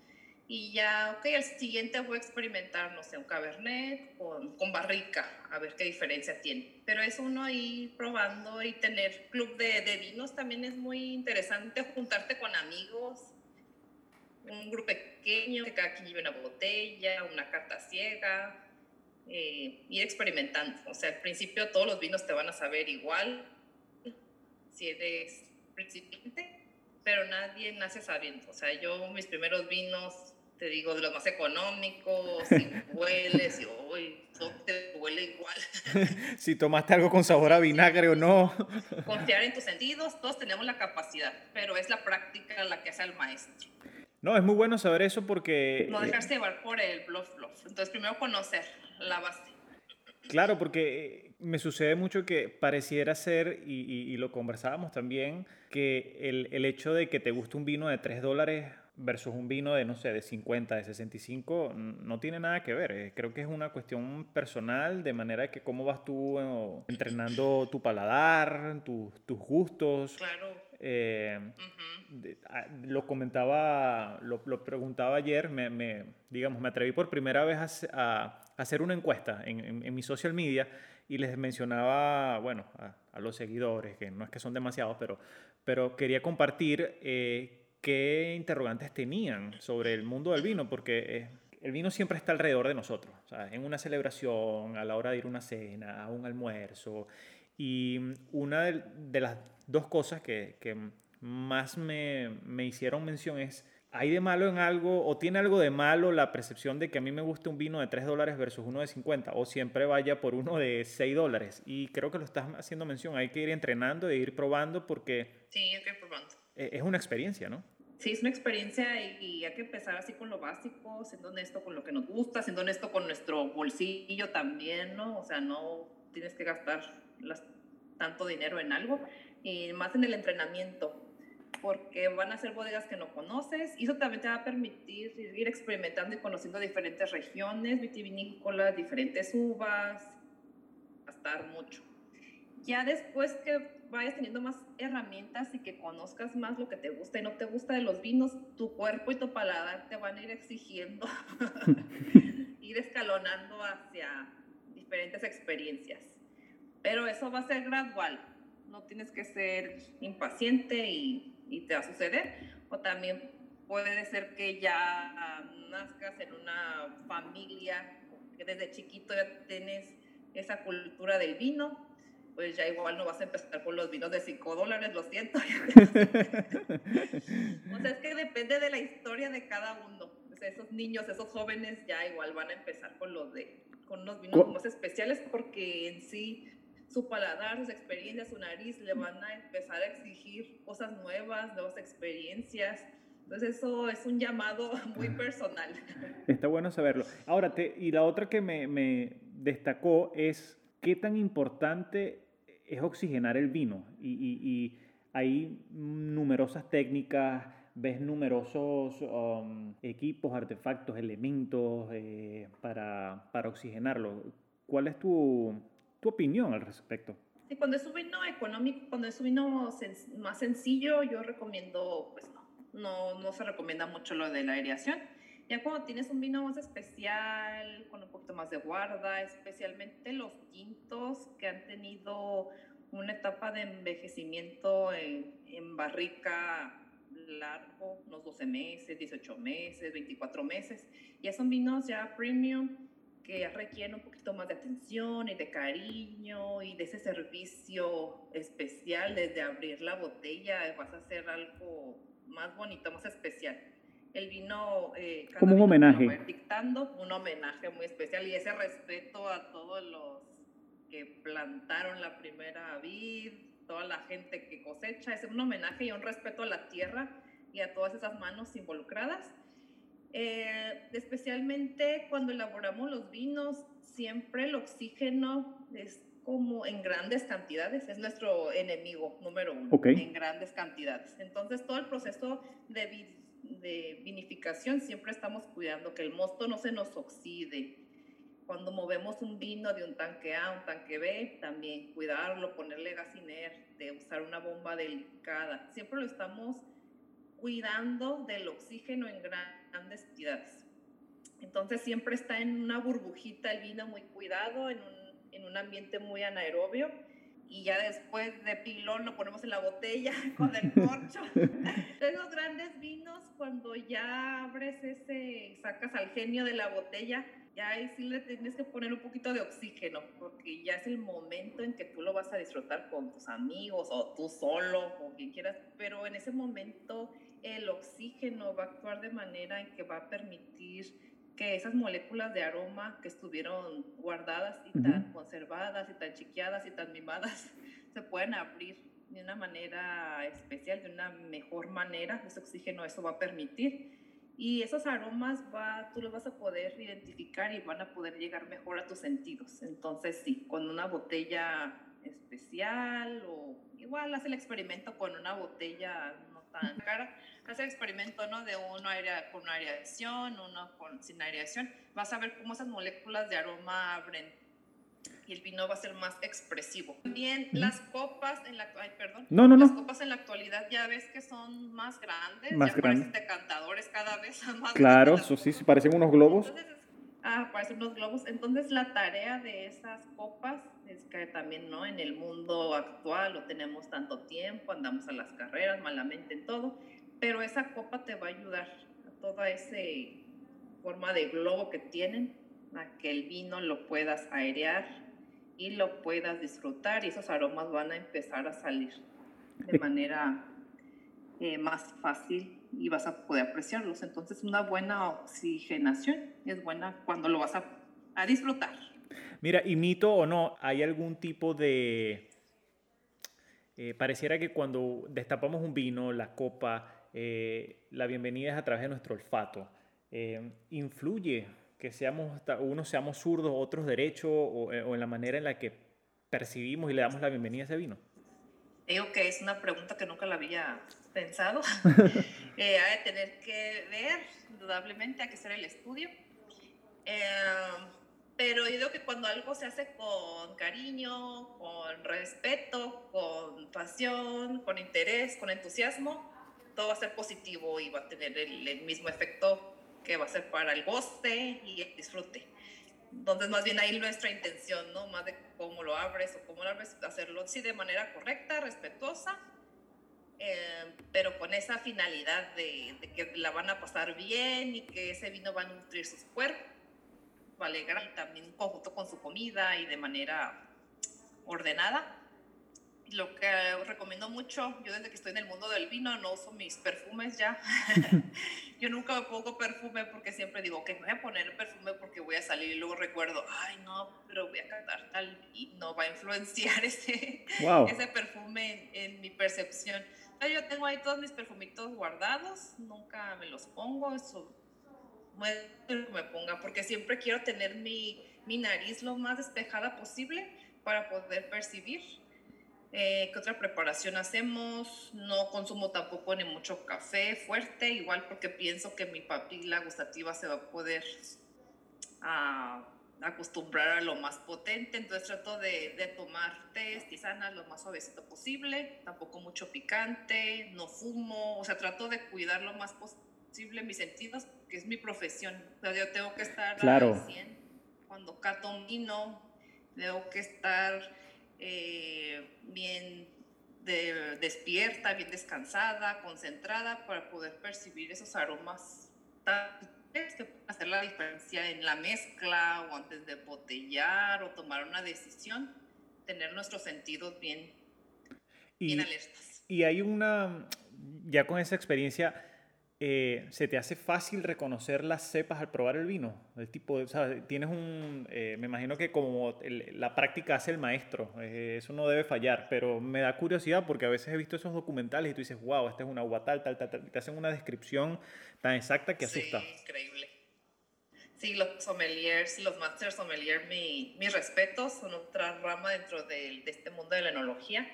y ya, ok, el siguiente voy a experimentar, no sé, un cabernet con, con barrica, a ver qué diferencia tiene. Pero es uno ir probando y tener club de, de vinos también es muy interesante, juntarte con amigos, un grupo pequeño, que cada quien lleve una botella, una carta ciega, eh, ir experimentando. O sea, al principio todos los vinos te van a saber igual. Si eres principiante, pero nadie nace sabiendo. O sea, yo mis primeros vinos, te digo, de los más económicos, si (laughs) hueles, y hoy todo te huele igual. (laughs) si tomaste algo con sabor a vinagre o no. (laughs) Confiar en tus sentidos, todos tenemos la capacidad, pero es la práctica la que hace el maestro. No, es muy bueno saber eso porque... No dejarse llevar por el bluff bluff. Entonces, primero conocer la base. Claro, porque me sucede mucho que pareciera ser, y, lo conversábamos también, que el, el, hecho de que te guste un vino de 3 dólares versus un vino de, no sé, de 50, de 65, no tiene nada que ver. Eh, creo que es una cuestión personal, de manera que cómo vas tú entrenando tu paladar, tus gustos. Claro. Eh, ah, lo comentaba, lo, preguntaba ayer, me, digamos, me atreví por primera vez a, hacer una encuesta en, mi social media y les mencionaba, bueno, a, los seguidores, que no es que son demasiados, pero, pero quería compartir eh, qué interrogantes tenían sobre el mundo del vino, porque eh, el vino siempre está alrededor de nosotros, en una celebración, a la hora de ir a una cena, a un almuerzo. Y una de, las dos cosas que, que más me, me, hicieron mención es, ¿hay de malo en algo o tiene algo de malo la percepción de que a mí me guste un vino de 3 dólares versus uno de 50 o siempre vaya por uno de 6 dólares? Y creo que lo estás haciendo mención, hay que ir entrenando e ir probando porque... Sí, hay que ir probando. E, es una experiencia, ¿no? Sí, es una experiencia y, hay que empezar así con lo básico, siendo honesto con lo que nos gusta, siendo honesto con nuestro bolsillo también, ¿no? O sea, no tienes que gastar las, tanto dinero en algo, y más en el entrenamiento, porque van a ser bodegas que no conoces y eso también te va a permitir ir experimentando y conociendo diferentes regiones vitivinícolas, diferentes uvas, estar mucho. Ya después que vayas teniendo más herramientas y que conozcas más lo que te gusta y no te gusta de los vinos, tu cuerpo y tu paladar te van a ir exigiendo, (laughs) ir escalonando hacia diferentes experiencias. Pero eso va a ser gradual, no tienes que ser impaciente y, y te va a suceder. O también puede ser que ya nazcas en una familia que desde chiquito ya tienes esa cultura del vino pues ya igual no vas a empezar con los vinos de 5 dólares, lo siento. (laughs) o sea, es que depende de la historia de cada uno. O sea, esos niños, esos jóvenes ya igual van a empezar con los de con unos vinos más especiales porque en sí su paladar, sus experiencias, su nariz le van a empezar a exigir cosas nuevas, nuevas experiencias. Entonces eso es un llamado muy personal. Está bueno saberlo. Ahora, te, y la otra que me, me destacó es qué tan importante es oxigenar el vino y, hay numerosas técnicas, ves numerosos um, equipos, artefactos, elementos eh, para, para, oxigenarlo. ¿Cuál es tu, tu opinión al respecto? cuando es un vino económico, cuando es un vino más sencillo, yo recomiendo, pues no, no, no se recomienda mucho lo de la aireación ya cuando tienes un vino más especial, con un poquito más de guarda, especialmente los tintos que han tenido una etapa de envejecimiento en, en barrica largo, unos 12 meses, 18 meses, 24 meses, ya son vinos ya premium que requieren un poquito más de atención y de cariño y de ese servicio especial. Desde abrir la botella vas a hacer algo más bonito, más especial el vino... Eh, Como un homenaje. Dictando un homenaje muy especial y ese respeto a todos los que plantaron la primera vid, toda la gente que cosecha, es un homenaje y un respeto a la tierra y a todas esas manos involucradas. Eh, especialmente cuando elaboramos los vinos, siempre el oxígeno es como en grandes cantidades, es nuestro enemigo número uno, en grandes cantidades. Entonces todo el proceso de de vinificación siempre estamos cuidando que el mosto no se nos oxide. Cuando movemos un vino de un tanque A a un tanque B, también cuidarlo, ponerle gas inerte, usar una bomba delicada. Siempre lo estamos cuidando del oxígeno en grandes cantidades. Entonces siempre está en una burbujita el vino muy cuidado, en un, en un ambiente muy anaerobio y ya después de pilón lo ponemos en la botella (laughs) con el corcho. (laughs) Esos grandes vinos, cuando ya abres ese, sacas al genio de la botella, ya ahí sí le tienes que poner un poquito de oxígeno, porque ya es el momento en que tú lo vas a disfrutar con tus amigos o tú solo, o quien quieras, pero en ese momento el oxígeno va a actuar de manera en que va a permitir que esas moléculas de aroma que estuvieron guardadas y tan conservadas y tan chiqueadas y tan mimadas (laughs) se pueden abrir de una manera especial, de una mejor manera. Ese oxígeno eso va a permitir. Y esos aromas va, tú los vas a poder identificar y van a poder llegar mejor a tus sentidos. Entonces, sí, con una botella especial o igual haz el experimento con una botella tan cara. Haz el experimento ¿no? de uno aire, con aireación, uno con, sin aireación. Vas a ver cómo esas moléculas de aroma abren y el vino va a ser más expresivo. También las copas en la ay, perdón, no, no, las copas en la actualidad ya ves que son más grandes, más ya grandes. parecen decantadores cada vez más Claro, eso sí, sí, parecen unos globos. Entonces, ah, parecen unos globos. Entonces la tarea de esas copas es que también, ¿no? En el mundo actual no tenemos tanto tiempo, andamos a las carreras, malamente en todo, pero esa copa te va a ayudar a toda esa forma de globo que tienen, a que el vino lo puedas airear y lo puedas disfrutar y esos aromas van a empezar a salir de manera eh, más fácil y vas a poder apreciarlos. Entonces una buena oxigenación es buena cuando lo vas a, a disfrutar. Mira, y mito o no, ¿hay algún tipo de... Eh, pareciera que cuando destapamos un vino, la copa, eh, la bienvenida es a través de nuestro olfato. Eh, ¿Influye que seamos, unos seamos zurdos, otros derechos, o, o, en la manera en la que percibimos y le damos la bienvenida a ese vino? Digo que es una pregunta que nunca la había pensado. (laughs) (laughs) eh, hay que tener que ver, indudablemente, hay que hacer el estudio. Eh, pero yo digo que cuando algo se hace con cariño, con respeto, con pasión, con interés, con entusiasmo, todo va a ser positivo y va a tener el, el mismo efecto que va a ser para el goce y el disfrute. Entonces, más bien ahí nuestra intención, ¿no? Más de cómo lo abres o cómo lo abres, hacerlo sí de manera correcta, respetuosa, eh, pero con esa finalidad de, de, que la van a pasar bien y que ese vino va a nutrir sus cuerpos, va alegrar también en conjunto con su comida y de manera ordenada. Lo que recomiendo mucho, yo desde que estoy en el mundo del vino no uso mis perfumes ya. (laughs) (laughs) yo nunca me pongo perfume porque siempre digo que me voy a poner perfume porque voy a salir y luego recuerdo, ay no, pero voy a cantar tal y no va a influenciar (laughs) ese, wow. ese perfume en, en mi percepción. Yo tengo ahí todos mis perfumitos guardados, nunca me los pongo, eso me ponga, porque siempre quiero tener mi, mi nariz lo más despejada posible para poder percibir. Eh, ¿Qué otra preparación hacemos? No consumo tampoco ni mucho café fuerte, igual porque pienso que mi papila gustativa se va a poder a, acostumbrar a lo más potente, entonces trato de, de tomar té, tisanas lo más suavecito posible, tampoco mucho picante, no fumo, o sea, trato de cuidar lo más posible mis sentidos, que es mi profesión, o sea, yo tengo que estar claro. al 100. Cuando cato un vino, tengo que estar eh, bien de, despierta, bien descansada, concentrada para poder percibir esos aromas que pueden hacer la diferencia en la mezcla o antes de botellar o tomar una decisión, tener nuestros sentidos bien, y, bien alertas. Y hay una, ya con esa experiencia, eh, ¿se te hace fácil reconocer las cepas al probar el vino? El tipo, o sea, tienes un, eh, me imagino que como el, la práctica hace el maestro, eh, eso no debe fallar, pero me da curiosidad porque a veces he visto esos documentales y tú dices, wow, esta es una agua tal, tal, tal, tal, te hacen una descripción tan exacta que asusta. Sí, increíble. Sí, los sommeliers, los master sommeliers, mi, mis respetos, son otra rama dentro de, de este mundo de la enología.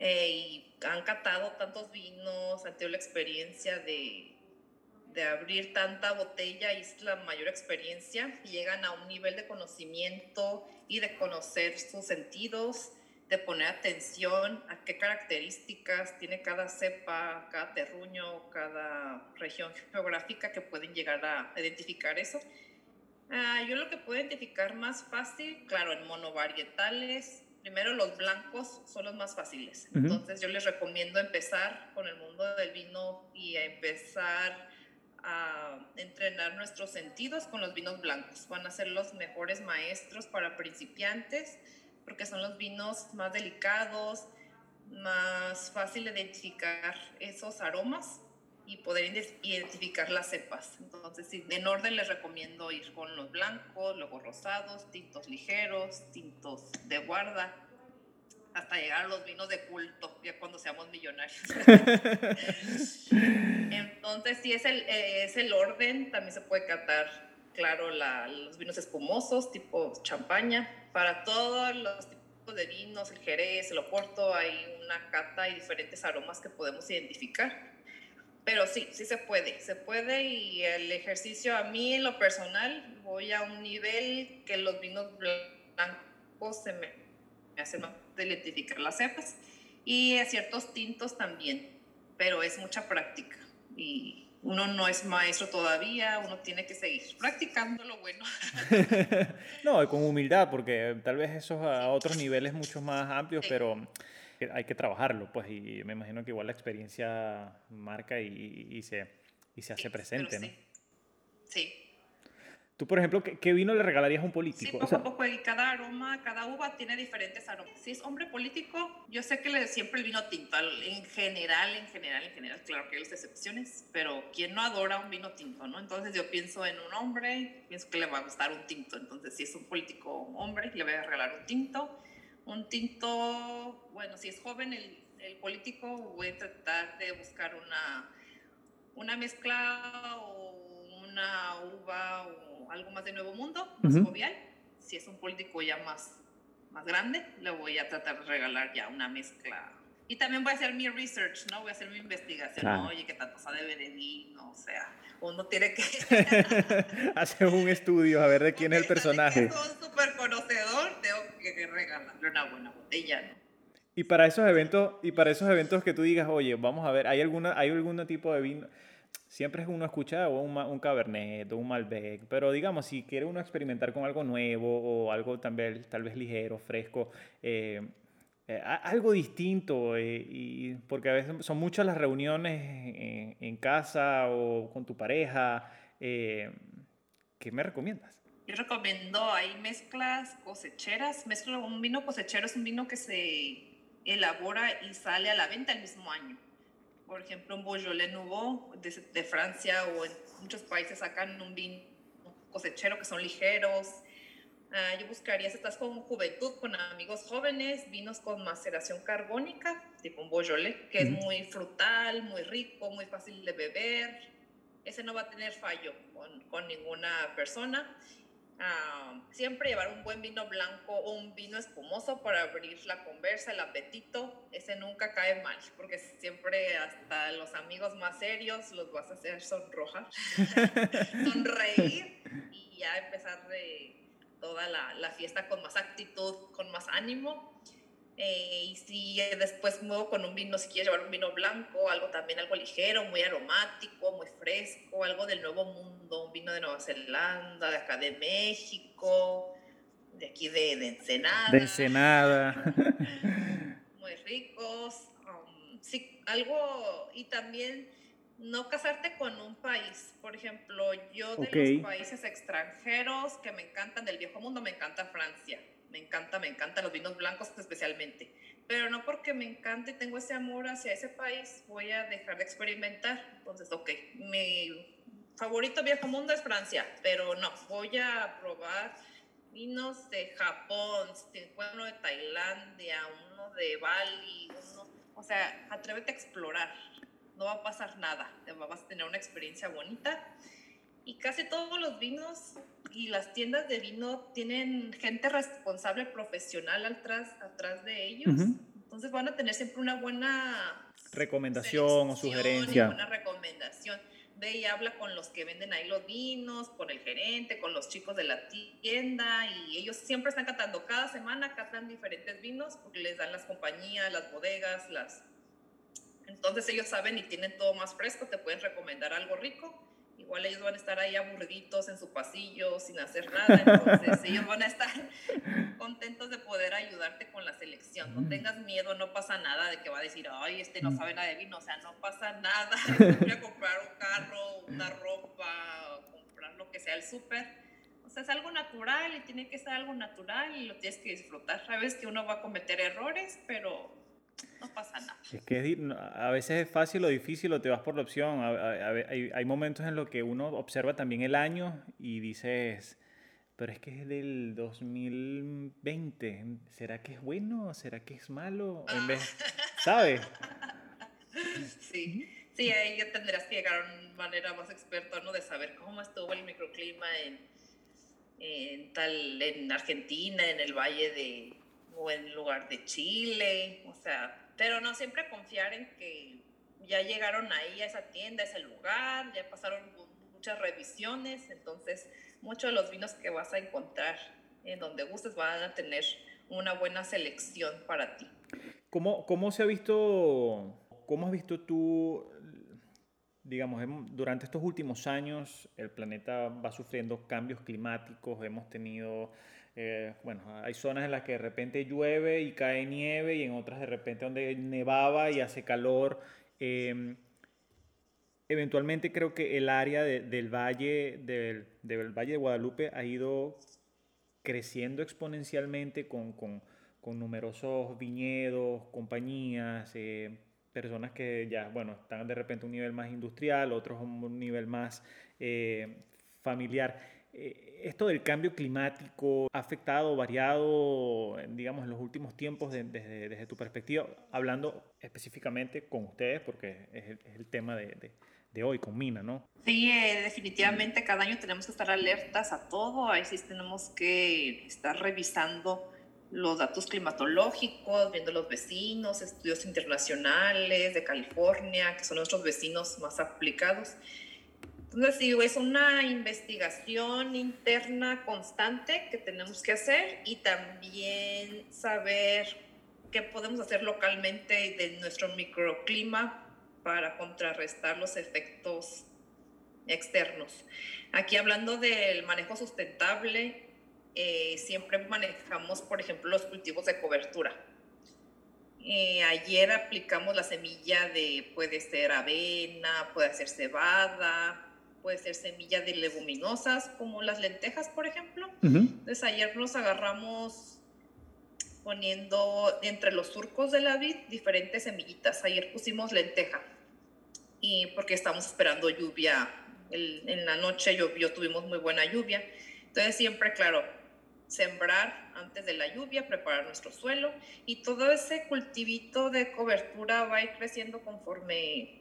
Eh, y han catado tantos vinos, han tenido la experiencia de, de abrir tanta botella y es la mayor experiencia. Llegan a un nivel de conocimiento y de conocer sus sentidos, de poner atención a qué características tiene cada cepa, cada terruño, cada región geográfica que pueden llegar a identificar eso. Ah, yo lo que puedo identificar más fácil, claro, en monovarietales, primero los blancos son los más fáciles. Uh -huh. Entonces yo les recomiendo empezar con el mundo del vino y empezar a entrenar nuestros sentidos con los vinos blancos. Van a ser los mejores maestros para principiantes porque son los vinos más delicados, más fácil de identificar esos aromas y poder identificar las cepas. Entonces, en orden les recomiendo ir con los blancos, luego rosados, tintos ligeros, tintos de guarda, hasta llegar a los vinos de culto, ya cuando seamos millonarios. (laughs) Entonces, si es el, eh, es el orden, también se puede catar, claro, los vinos espumosos, tipo champaña. Para todos los tipos de vinos, el jerez, el oporto, hay una cata y diferentes aromas que podemos identificar. Pero sí, sí se puede, se puede y el ejercicio a mí en lo personal voy a un nivel que los vinos blancos se me, me hacen más de identificar las cepas y a ciertos tintos también, pero es mucha práctica y uno no es maestro todavía, uno tiene que seguir practicando lo bueno. (laughs) (laughs) no, con humildad, porque tal vez eso a otros niveles mucho más amplios, pero hay que trabajarlo, pues, y me imagino que igual la experiencia marca y, y se, y se hace presente, ¿no? Sí. Tú, por ejemplo, ¿qué, vino le regalarías a un político? Sí, poco a poco, y cada aroma, cada uva tiene diferentes aromas. Si es hombre político, yo sé que le, siempre el vino tinto, en general, en general, en general, claro que hay excepciones, pero ¿quién no adora un vino tinto, no? Entonces yo pienso en un hombre, pienso que le va a gustar un tinto, entonces si es un político hombre, le voy a regalar un tinto. Un tinto, bueno, si es joven el, el político, voy a tratar de buscar una, una mezcla o una uva o algo más de Nuevo Mundo, más jovial. Si es un político ya más, más grande, le voy a tratar de regalar ya una mezcla. Y también voy a hacer mi research, ¿no? Voy a hacer mi investigación, ¿no? Oye, ¿qué tanto sabe de vino? O sea, uno tiene que... (laughs) hacer un estudio a ver de quién es el personaje. Si un súper conocedor, tengo que regalarle una buena botella, ¿no? Y para esos eventos, y para esos eventos que tú digas, oye, vamos a ver, ¿hay alguna, hay algún tipo de vino? siempre es uno escucha un, un Cabernet o un Malbec, pero digamos, si quiere uno experimentar con algo nuevo o algo también, tal vez ligero, fresco, eh, eh, algo distinto, eh, y, porque a veces son muchas las reuniones en, casa o con tu pareja, ¿qué me recomiendas? Yo recomiendo, hay mezclas cosecheras, mezcla un vino cosechero es un vino que se elabora y sale a la venta el mismo año por ejemplo, un Beaujolais Nouveau de, de, Francia o en muchos países sacan un vino cosechero que son ligeros. Ah, yo buscaría, si estás con juventud, con amigos jóvenes, vinos con maceración carbónica, tipo un Beaujolais, que es muy frutal, muy rico, muy fácil de beber. Ese no va a tener fallo con, con ninguna persona. Ah, siempre llevar un buen vino blanco o un vino espumoso para abrir la conversa, el apetito, ese nunca cae mal, porque siempre hasta los amigos más serios los vas a hacer sonrojar, (laughs) sonreír y ya empezar de toda la, la fiesta con más actitud, con más ánimo. Eh, y si después muevo con un vino, si quieres llevar un vino blanco, algo también algo ligero, muy aromático, muy fresco, algo del nuevo mundo, un vino de Nueva Zelanda, de acá de México, de aquí de, de Ensenada. De Ensenada. muy ricos. Um, sí, algo, y también no casarte con un país. Por ejemplo, yo de los países extranjeros que me encantan del viejo mundo, me encanta Francia me encanta, me encantan los vinos blancos especialmente. Pero no porque me encante y tengo ese amor hacia ese país, voy a dejar de experimentar. Entonces, ok, mi favorito viejo mundo es Francia, pero no, voy a probar vinos de Japón, uno de Tailandia, uno de Bali, uno, o sea, atrévete a explorar, no va a pasar nada, vas a tener una experiencia bonita y casi todos los vinos y las tiendas de vino tienen gente responsable profesional atrás, atrás de ellos. Entonces van a tener siempre una buena recomendación o sugerencia. Una recomendación. Ve y habla con los que venden ahí los vinos, con el gerente, con los chicos de la tienda y ellos siempre están catando. Cada semana catan diferentes vinos porque les dan las compañías, las bodegas, las... Entonces ellos saben y tienen todo más fresco, te pueden recomendar algo rico igual ellos van a estar ahí aburriditos en su pasillo sin hacer nada, entonces ellos van a estar (laughs) contentos de poder ayudarte con la selección. No tengas miedo, no pasa nada de que va a decir, ay, este no sabe nada de vino, o sea, no pasa nada. (laughs) Voy a comprar un carro, una ropa, comprar lo que sea el súper. O sea, es algo natural y tiene que ser algo natural y lo tienes que disfrutar. Sabes que uno va a cometer errores, pero (laughs) no pasa nada. Es que a veces es fácil o difícil o te vas por la opción. hay, hay, momentos en los que uno observa también el año y dices, pero es que es del 2020. ¿Será que es bueno? ¿Será que es malo? En vez, (laughs) ¿Sabes? Sí, sí, ahí ya tendrás que llegar a una manera más experta, ¿no? De saber cómo estuvo el microclima en, en tal, en Argentina, en el valle de, o en lugar de Chile, o sea, pero no siempre confiar en que ya llegaron ahí a esa tienda, a ese lugar, ya pasaron muchas revisiones, entonces muchos de los vinos que vas a encontrar en donde gustes van a tener una buena selección para ti. ¿Cómo, cómo se ha visto, cómo has visto tú, digamos, durante estos últimos años el planeta va sufriendo cambios climáticos, hemos tenido eh, bueno, hay zonas en las que de repente llueve y cae nieve y en otras de repente donde nevaba y hace calor. Em, eventualmente creo que el área del, valle, del, Valle de Guadalupe ha ido creciendo exponencialmente con, con, con numerosos viñedos, compañías, eh, personas que ya, bueno, están de repente a un nivel más industrial, otros a un nivel más eh, familiar. Eh, esto del cambio climático ha afectado, variado, digamos, en los últimos tiempos desde, desde, tu perspectiva, hablando específicamente con ustedes, porque es el, tema de, de, hoy, con Mina, ¿no? Sí, eh, definitivamente cada año tenemos que estar alertas a todo, ahí sí tenemos que estar revisando los datos climatológicos, viendo los vecinos, estudios internacionales de California, que son nuestros vecinos más aplicados entonces, digo, es una investigación interna constante que tenemos que hacer y también saber qué podemos hacer localmente de nuestro microclima para contrarrestar los efectos externos. Aquí hablando del manejo sustentable, eh, siempre manejamos, por ejemplo, los cultivos de cobertura. Eh, ayer aplicamos la semilla de, puede ser avena, puede ser cebada, puede ser semilla de leguminosas como las lentejas, por ejemplo. Entonces ayer nos agarramos poniendo entre los surcos de la vid diferentes semillitas. Ayer pusimos lenteja y porque estamos esperando lluvia. en la noche llovió, tuvimos muy buena lluvia. Entonces siempre, claro, sembrar antes de la lluvia, preparar nuestro suelo y todo ese cultivito de cobertura va a ir creciendo conforme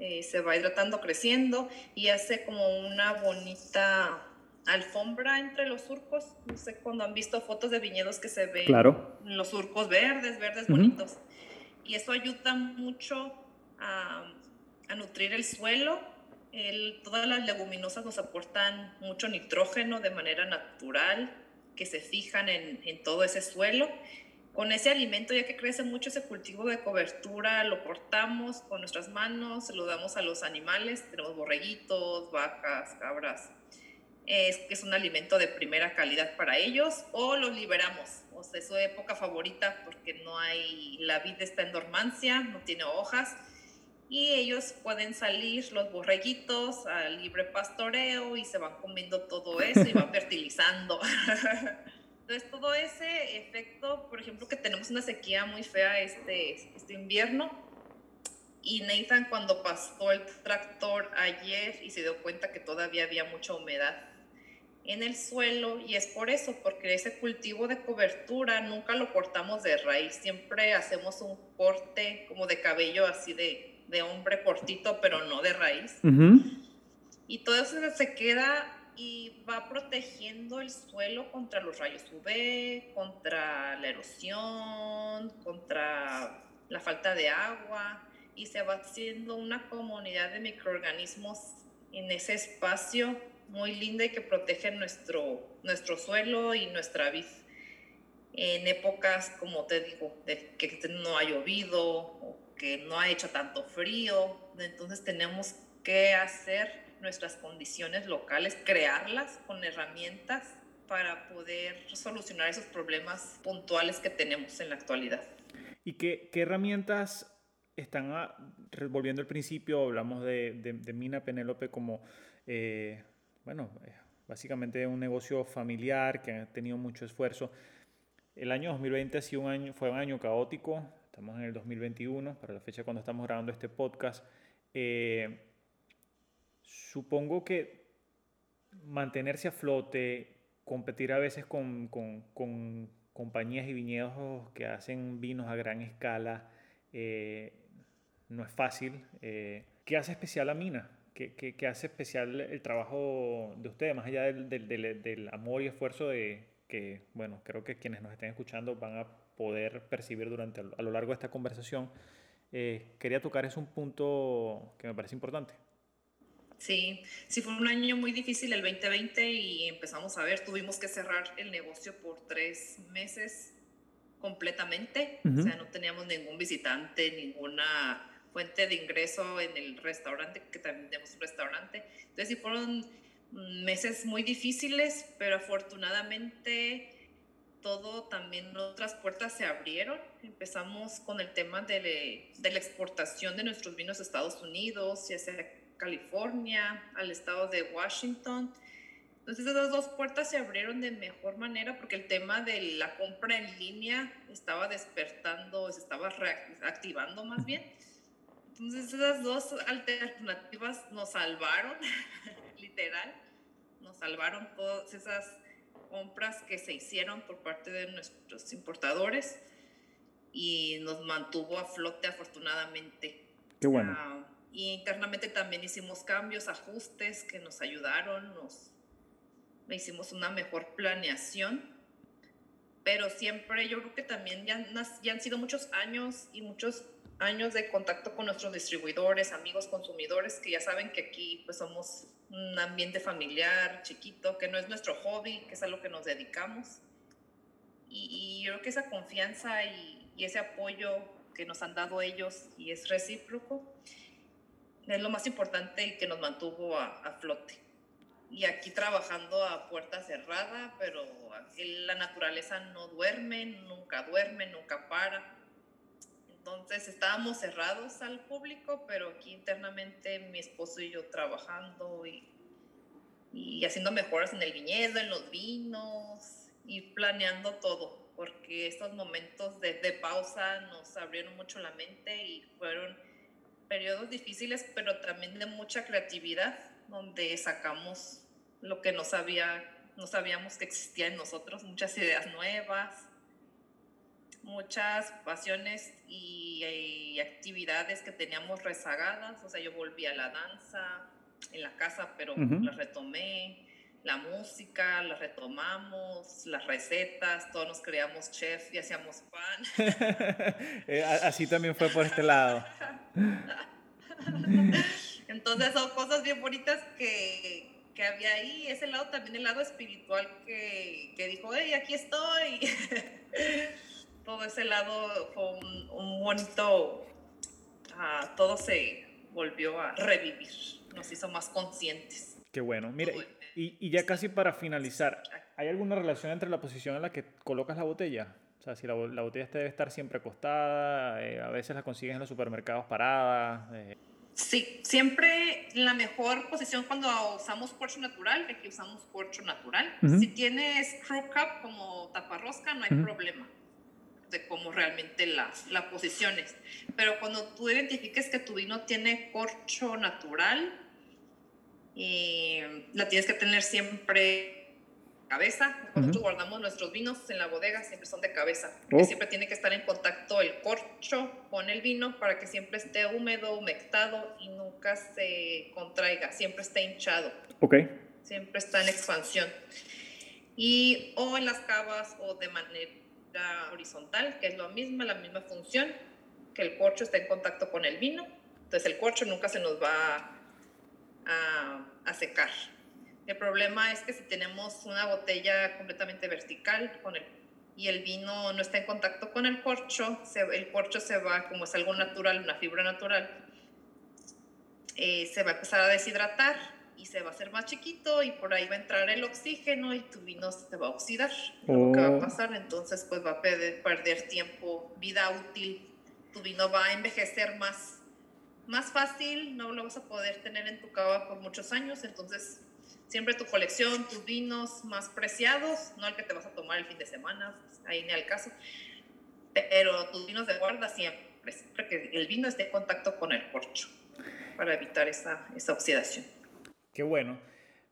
eh, se va hidratando, creciendo y hace como una bonita alfombra entre los surcos. No sé cuando han visto fotos de viñedos que se ven claro. los surcos verdes, verdes bonitos. Y eso ayuda mucho a, a nutrir el suelo. El, todas las leguminosas nos aportan mucho nitrógeno de manera natural, que se fijan en, en todo ese suelo con ese alimento, ya que crece mucho ese cultivo de cobertura, lo cortamos con nuestras manos, se lo damos a los animales, tenemos borreguitos, vacas, cabras, es es un alimento de primera calidad para ellos, o los liberamos, o sea, es su época favorita porque no hay, la vida está en dormancia, no tiene hojas, y ellos pueden salir, los borreguitos, al libre pastoreo y se van comiendo todo eso y van (laughs) fertilizando. (laughs) Entonces, todo ese efecto, por ejemplo, que tenemos una sequía muy fea este, este invierno, y Nathan cuando pasó el tractor ayer y se dio cuenta que todavía había mucha humedad en el suelo, y es por eso, porque ese cultivo de cobertura nunca lo cortamos de raíz, siempre hacemos un corte como de cabello así de, de hombre cortito, pero no de raíz. Y todo eso se queda y va protegiendo el suelo contra los rayos UV, contra la erosión, contra la falta de agua y se va haciendo una comunidad de microorganismos en ese espacio muy linda y que protege nuestro, nuestro suelo y nuestra vida. En épocas, como te digo, de que no ha llovido o que no ha hecho tanto frío, entonces tenemos que hacer nuestras condiciones locales, crearlas con herramientas para poder solucionar esos problemas puntuales que tenemos en la actualidad. ¿Y qué, qué herramientas están, volviendo al principio, hablamos de, de, Mina Penélope como, eh, bueno, eh, básicamente un negocio familiar que ha tenido mucho esfuerzo. El año 2020 ha sido un año, fue un año caótico, estamos en el 2021, para la fecha cuando estamos grabando este podcast. Eh, supongo que mantenerse a flote, competir a veces con, con, compañías y viñedos que hacen vinos a gran escala, eh, no es fácil. Eh, ¿Qué hace especial a Mina? ¿Qué, qué, qué hace especial el trabajo de ustedes, más allá del, del, del, amor y esfuerzo de que, bueno, creo que quienes nos estén escuchando van a poder percibir durante a lo largo de esta conversación? Eh, quería tocar es un punto que me parece importante. Sí, sí fue un año muy difícil el 2020 y empezamos a ver, tuvimos que cerrar el negocio por tres meses completamente, o sea, no teníamos ningún visitante, ninguna fuente de ingreso en el restaurante, que también tenemos un restaurante. Entonces sí fueron meses muy difíciles, pero afortunadamente todo también otras puertas se abrieron. Empezamos con el tema de, de la exportación de nuestros vinos a Estados Unidos, ya sea California, al estado de Washington. Entonces esas dos puertas se abrieron de mejor manera porque el tema de la compra en línea estaba despertando, se estaba reactivando más bien. Entonces esas dos alternativas nos salvaron, (laughs) literal, nos salvaron todas esas compras que se hicieron por parte de nuestros importadores y nos mantuvo a flote afortunadamente. Qué bueno. Ah, y internamente también hicimos cambios, ajustes que nos ayudaron, nos hicimos una mejor planeación, pero siempre yo creo que también ya, ya han sido muchos años y muchos años de contacto con nuestros distribuidores, amigos consumidores, que ya saben que aquí pues somos un ambiente familiar, chiquito, que no es nuestro hobby, que es a lo que nos dedicamos. Y, yo creo que esa confianza y, y, ese apoyo que nos han dado ellos y es recíproco, es lo más importante y que nos mantuvo a, flote. Y aquí trabajando a puerta cerrada, pero la naturaleza no duerme, nunca duerme, nunca para. Entonces estábamos cerrados al público, pero aquí internamente mi esposo y yo trabajando y, y haciendo mejoras en el viñedo, en los vinos y planeando todo, porque estos momentos de, de pausa nos abrieron mucho la mente y fueron periodos difíciles, pero también de mucha creatividad, donde sacamos lo que no, sabía, no sabíamos que existía en nosotros, muchas ideas nuevas, muchas pasiones y, actividades que teníamos rezagadas. O sea, yo volví a la danza en la casa, pero la retomé la música, la retomamos, las recetas, todos nos creamos chef y hacíamos pan. (laughs) Eh, así también fue por este lado. (laughs) Entonces son cosas bien bonitas que, que había ahí, ese lado también, el lado espiritual que, que dijo, hey, aquí estoy. (laughs) todo ese lado fue un, bonito, uh, todo se volvió a revivir, nos hizo más conscientes. Qué bueno. Mira, y, y, ya casi para finalizar, ¿hay alguna relación entre la posición en la que colocas la botella? O sea, si la, la botella debe estar siempre acostada, eh, a veces la consigues en los supermercados parada. Eh. Sí, siempre la mejor posición cuando usamos corcho natural, aquí usamos corcho natural. Si tienes crew cup como taparrosca, no hay problema de cómo realmente la, la posiciones. Pero cuando tú identifiques que tu vino tiene corcho natural, la tienes que tener siempre cabeza. Cuando nosotros guardamos nuestros vinos en la bodega, siempre son de cabeza. Porque oh. siempre tiene que estar en contacto el corcho con el vino para que siempre esté húmedo, humectado y nunca se contraiga, siempre esté hinchado. Ok. Siempre está en expansión. Y o en las cavas o de manera horizontal, que es lo mismo, la misma función, que el corcho esté en contacto con el vino. Entonces el corcho nunca se nos va a, secar. El problema es que si tenemos una botella completamente vertical con el, y el vino no está en contacto con el corcho, el corcho se va, como es algo natural, una fibra natural, eh, se va a empezar a deshidratar y se va a hacer más chiquito y por ahí va a entrar el oxígeno y tu vino se va a oxidar. Lo que va a oh. pasar, entonces pues va a perder, perder tiempo, vida útil. Tu vino va a envejecer más, más fácil, no lo vas a poder tener en tu cava por muchos años, entonces siempre tu colección, tus vinos más preciados, no el que te vas a tomar el fin de semana, ahí ni al caso, pero tus vinos de guarda siempre, siempre que el vino esté en contacto con el corcho para evitar esa, esa oxidación. Qué bueno.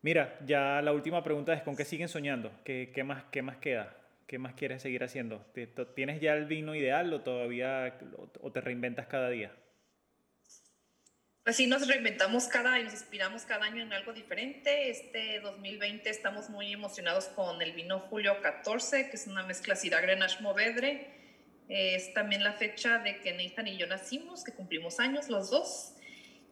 Mira, ya la última pregunta es, ¿con qué siguen soñando? ¿Qué, qué más, qué más queda? ¿Qué más quieres seguir haciendo? ¿Tienes ya el vino ideal o todavía o te reinventas cada día? Así nos reinventamos cada y nos inspiramos cada año en algo diferente. Este 2020 estamos muy emocionados con el vino Julio 14, que es una mezcla Syrah Grenache Movedre. Es también la fecha de que Nathan y yo nacimos, que cumplimos años los dos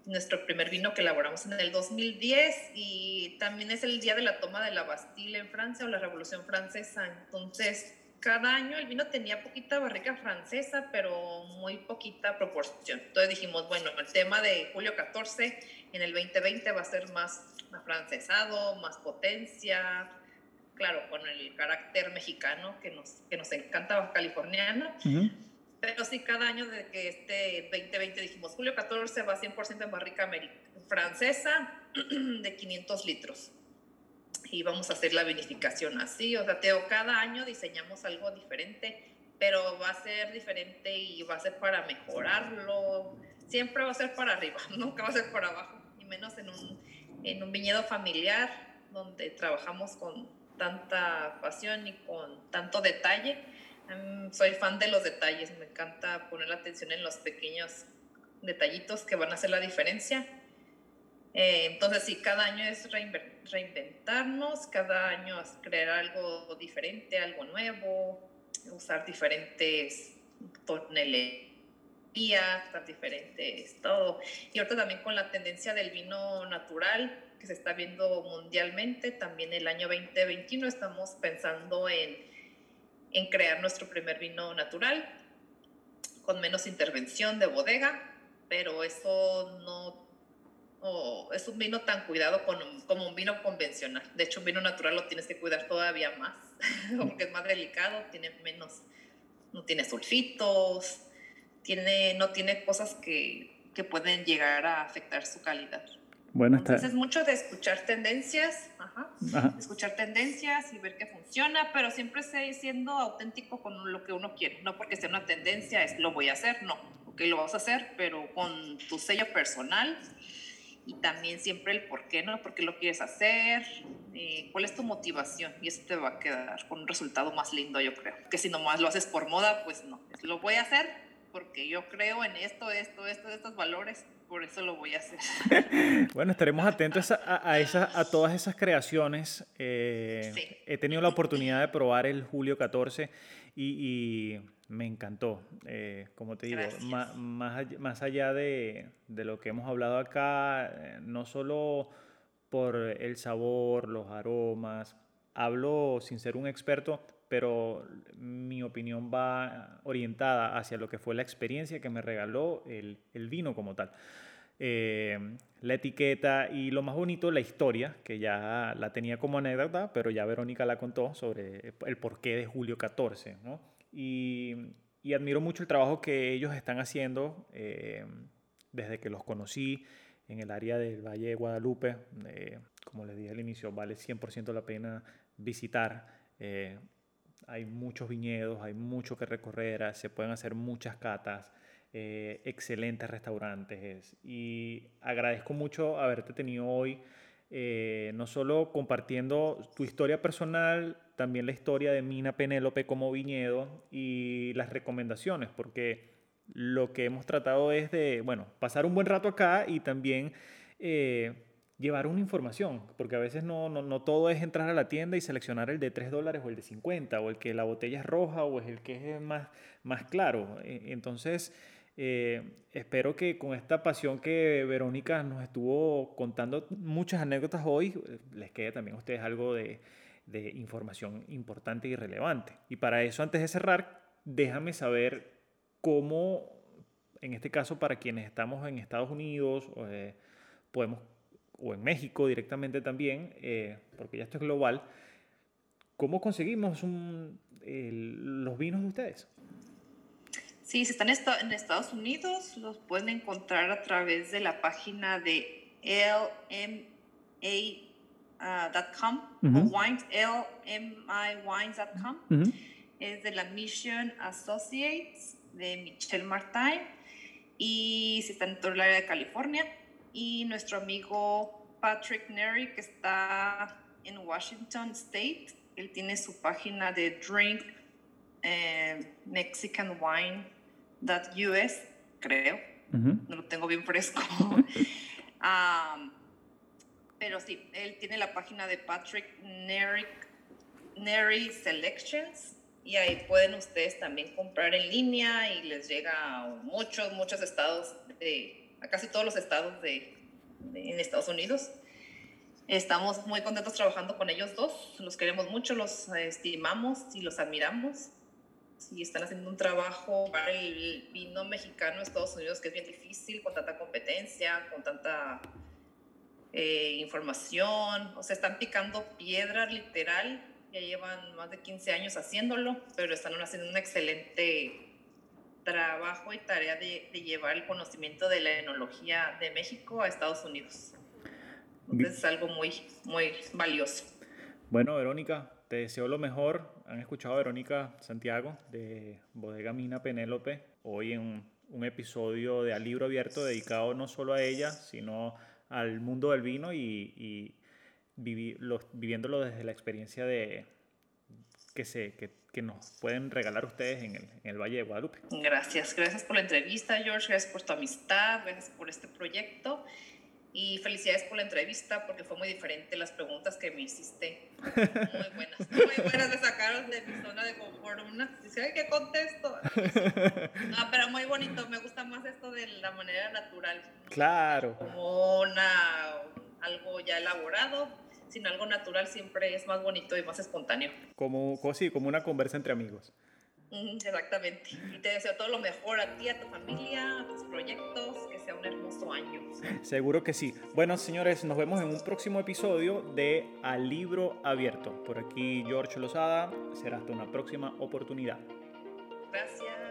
nuestro primer vino que elaboramos en el 2010 y también es el día de la toma de la Bastille en Francia o la Revolución Francesa. Entonces, cada año el vino tenía poquita barrica francesa, pero muy poquita proporción. Entonces dijimos, bueno, el tema de julio 14 en el 2020 va a ser más afrancesado, más potencia, claro, con el carácter mexicano que nos, que nos encanta baja californiana. Pero sí, cada año de que este 2020 dijimos, julio 14 va 100% en barrica francesa (clears throat) de 500 litros. Y vamos a hacer la vinificación así. O sea, Teo, cada año diseñamos algo diferente, pero va a ser diferente y va a ser para mejorarlo. Siempre va a ser para arriba, (laughs) nunca va a ser para abajo. Y menos en un, en un viñedo familiar donde trabajamos con tanta pasión y con tanto detalle soy fan de los detalles, me encanta poner la atención en los pequeños detallitos que van a hacer la diferencia. Eh, entonces, sí, cada año es reinventarnos, cada año es crear algo diferente, algo nuevo, usar diferentes tonelerías, usar diferentes todo. Y ahorita también con la tendencia del vino natural que se está viendo mundialmente, también el año 2021 estamos pensando en en crear nuestro primer vino natural con menos intervención de bodega, pero eso no es un vino tan cuidado como un vino convencional. De hecho, un vino natural lo tienes que cuidar todavía más, (laughs) porque es más delicado, tiene menos, no tiene sulfitos, tiene, no tiene cosas que, que pueden llegar a afectar su calidad. Bueno, Entonces es mucho de escuchar tendencias, escuchar tendencias y ver qué funciona, pero siempre siendo auténtico con lo que uno quiere. No porque sea una tendencia es lo voy a hacer, no. Ok, lo vas a hacer, pero con tu sello personal y también siempre el por qué, ¿no? ¿Por qué lo quieres hacer? Eh, ¿Cuál es tu motivación? Y eso te va a quedar con un resultado más lindo, yo creo. Que si nomás lo haces por moda, pues no. Lo voy a hacer porque yo creo en esto, esto, esto, estos valores por eso lo voy a hacer. (laughs) bueno, estaremos atentos a, a, a todas esas creaciones. Eh, he tenido la oportunidad de probar el Julio 14 y, me encantó. Eh, como te digo, más, más, allá de, de, lo que hemos hablado acá, eh, no solo por el sabor, los aromas, hablo sin ser un experto, pero mi opinión va orientada hacia lo que fue la experiencia que me regaló el, el vino como tal. Eh, la etiqueta y lo más bonito, la historia, que ya la tenía como anécdota, pero ya Verónica la contó sobre el porqué de Julio 14. ¿no? Y, admiro mucho el trabajo que ellos están haciendo eh, desde que los conocí en el área del Valle de Guadalupe. Eh, como les dije al inicio, vale 100% la pena visitar hay muchos viñedos, hay mucho que recorrer, se pueden hacer muchas catas, eh, excelentes restaurantes. Y agradezco mucho haberte tenido hoy, eh, no solo compartiendo tu historia personal, también la historia de Mina Penélope como viñedo y las recomendaciones, porque lo que hemos tratado es de, bueno, pasar un buen rato acá y también... Eh, llevar una información, porque a veces no, no, no, todo es entrar a la tienda y seleccionar el de 3 dólares o el de 50, o el que la botella es roja o es el que es más, más claro. E, entonces, eh, espero que con esta pasión que Verónica nos estuvo contando muchas anécdotas hoy, les quede también a ustedes algo de, de información importante y relevante. Y para eso, antes de cerrar, déjame saber cómo, en este caso, para quienes estamos en Estados Unidos, eh, podemos o en México directamente también, eh, porque ya esto es global, ¿cómo conseguimos los vinos de ustedes? Sí, si están en Estados Unidos, los pueden encontrar a través de la página de lma.com o wines, lmiwines.com. Es de la Mission Associates de Michel Martin y si están en todo el área de California. Y nuestro amigo Patrick Neri, que está en Washington State, él tiene su página de Drink eh, Mexican Wine.us, creo. No lo tengo bien fresco. (laughs) (laughs) pero sí, él tiene la página de Patrick Neri, Selections y ahí pueden ustedes también comprar en línea y les llega a muchos, muchos estados, de, a casi todos los estados de, en Estados Unidos. Estamos muy contentos trabajando con ellos dos, los queremos mucho, los estimamos y los admiramos. Y están haciendo un trabajo para el vino mexicano en Estados Unidos que es bien difícil, con tanta competencia, con tanta eh, información. O sea, están picando piedra literal ya llevan más de 15 años haciéndolo, pero están haciendo un excelente trabajo y tarea de, llevar el conocimiento de la enología de México a Estados Unidos. Entonces es algo muy, muy valioso. Bueno, Verónica, te deseo lo mejor. Han escuchado a Verónica Santiago de Bodega Mina Penélope hoy en un, episodio de Al Libro Abierto dedicado no solo a ella, sino al mundo del vino y viviéndolo desde la experiencia de que, se, que, que nos pueden regalar ustedes en el, en el, Valle de Guadalupe. Gracias, gracias por la entrevista, George, gracias por tu amistad, gracias por este proyecto y felicidades por la entrevista porque fue muy diferente las preguntas que me hiciste. Muy (laughs) buenas, muy buenas, me sacaron de mi zona de confort. Una, dice, ¿qué contesto? (laughs) No, pero muy bonito, me gusta más esto de la manera natural. Claro. Como una, algo ya elaborado, sin algo natural siempre es más bonito y más espontáneo. Como, sí, como una conversa entre amigos. Exactamente. Y te deseo todo lo mejor a ti, a tu familia, a tus proyectos, que sea un hermoso año. Seguro que sí. Bueno, señores, nos vemos en un próximo episodio de Al Libro Abierto. Por aquí George Lozada. Será hasta una próxima oportunidad. Gracias.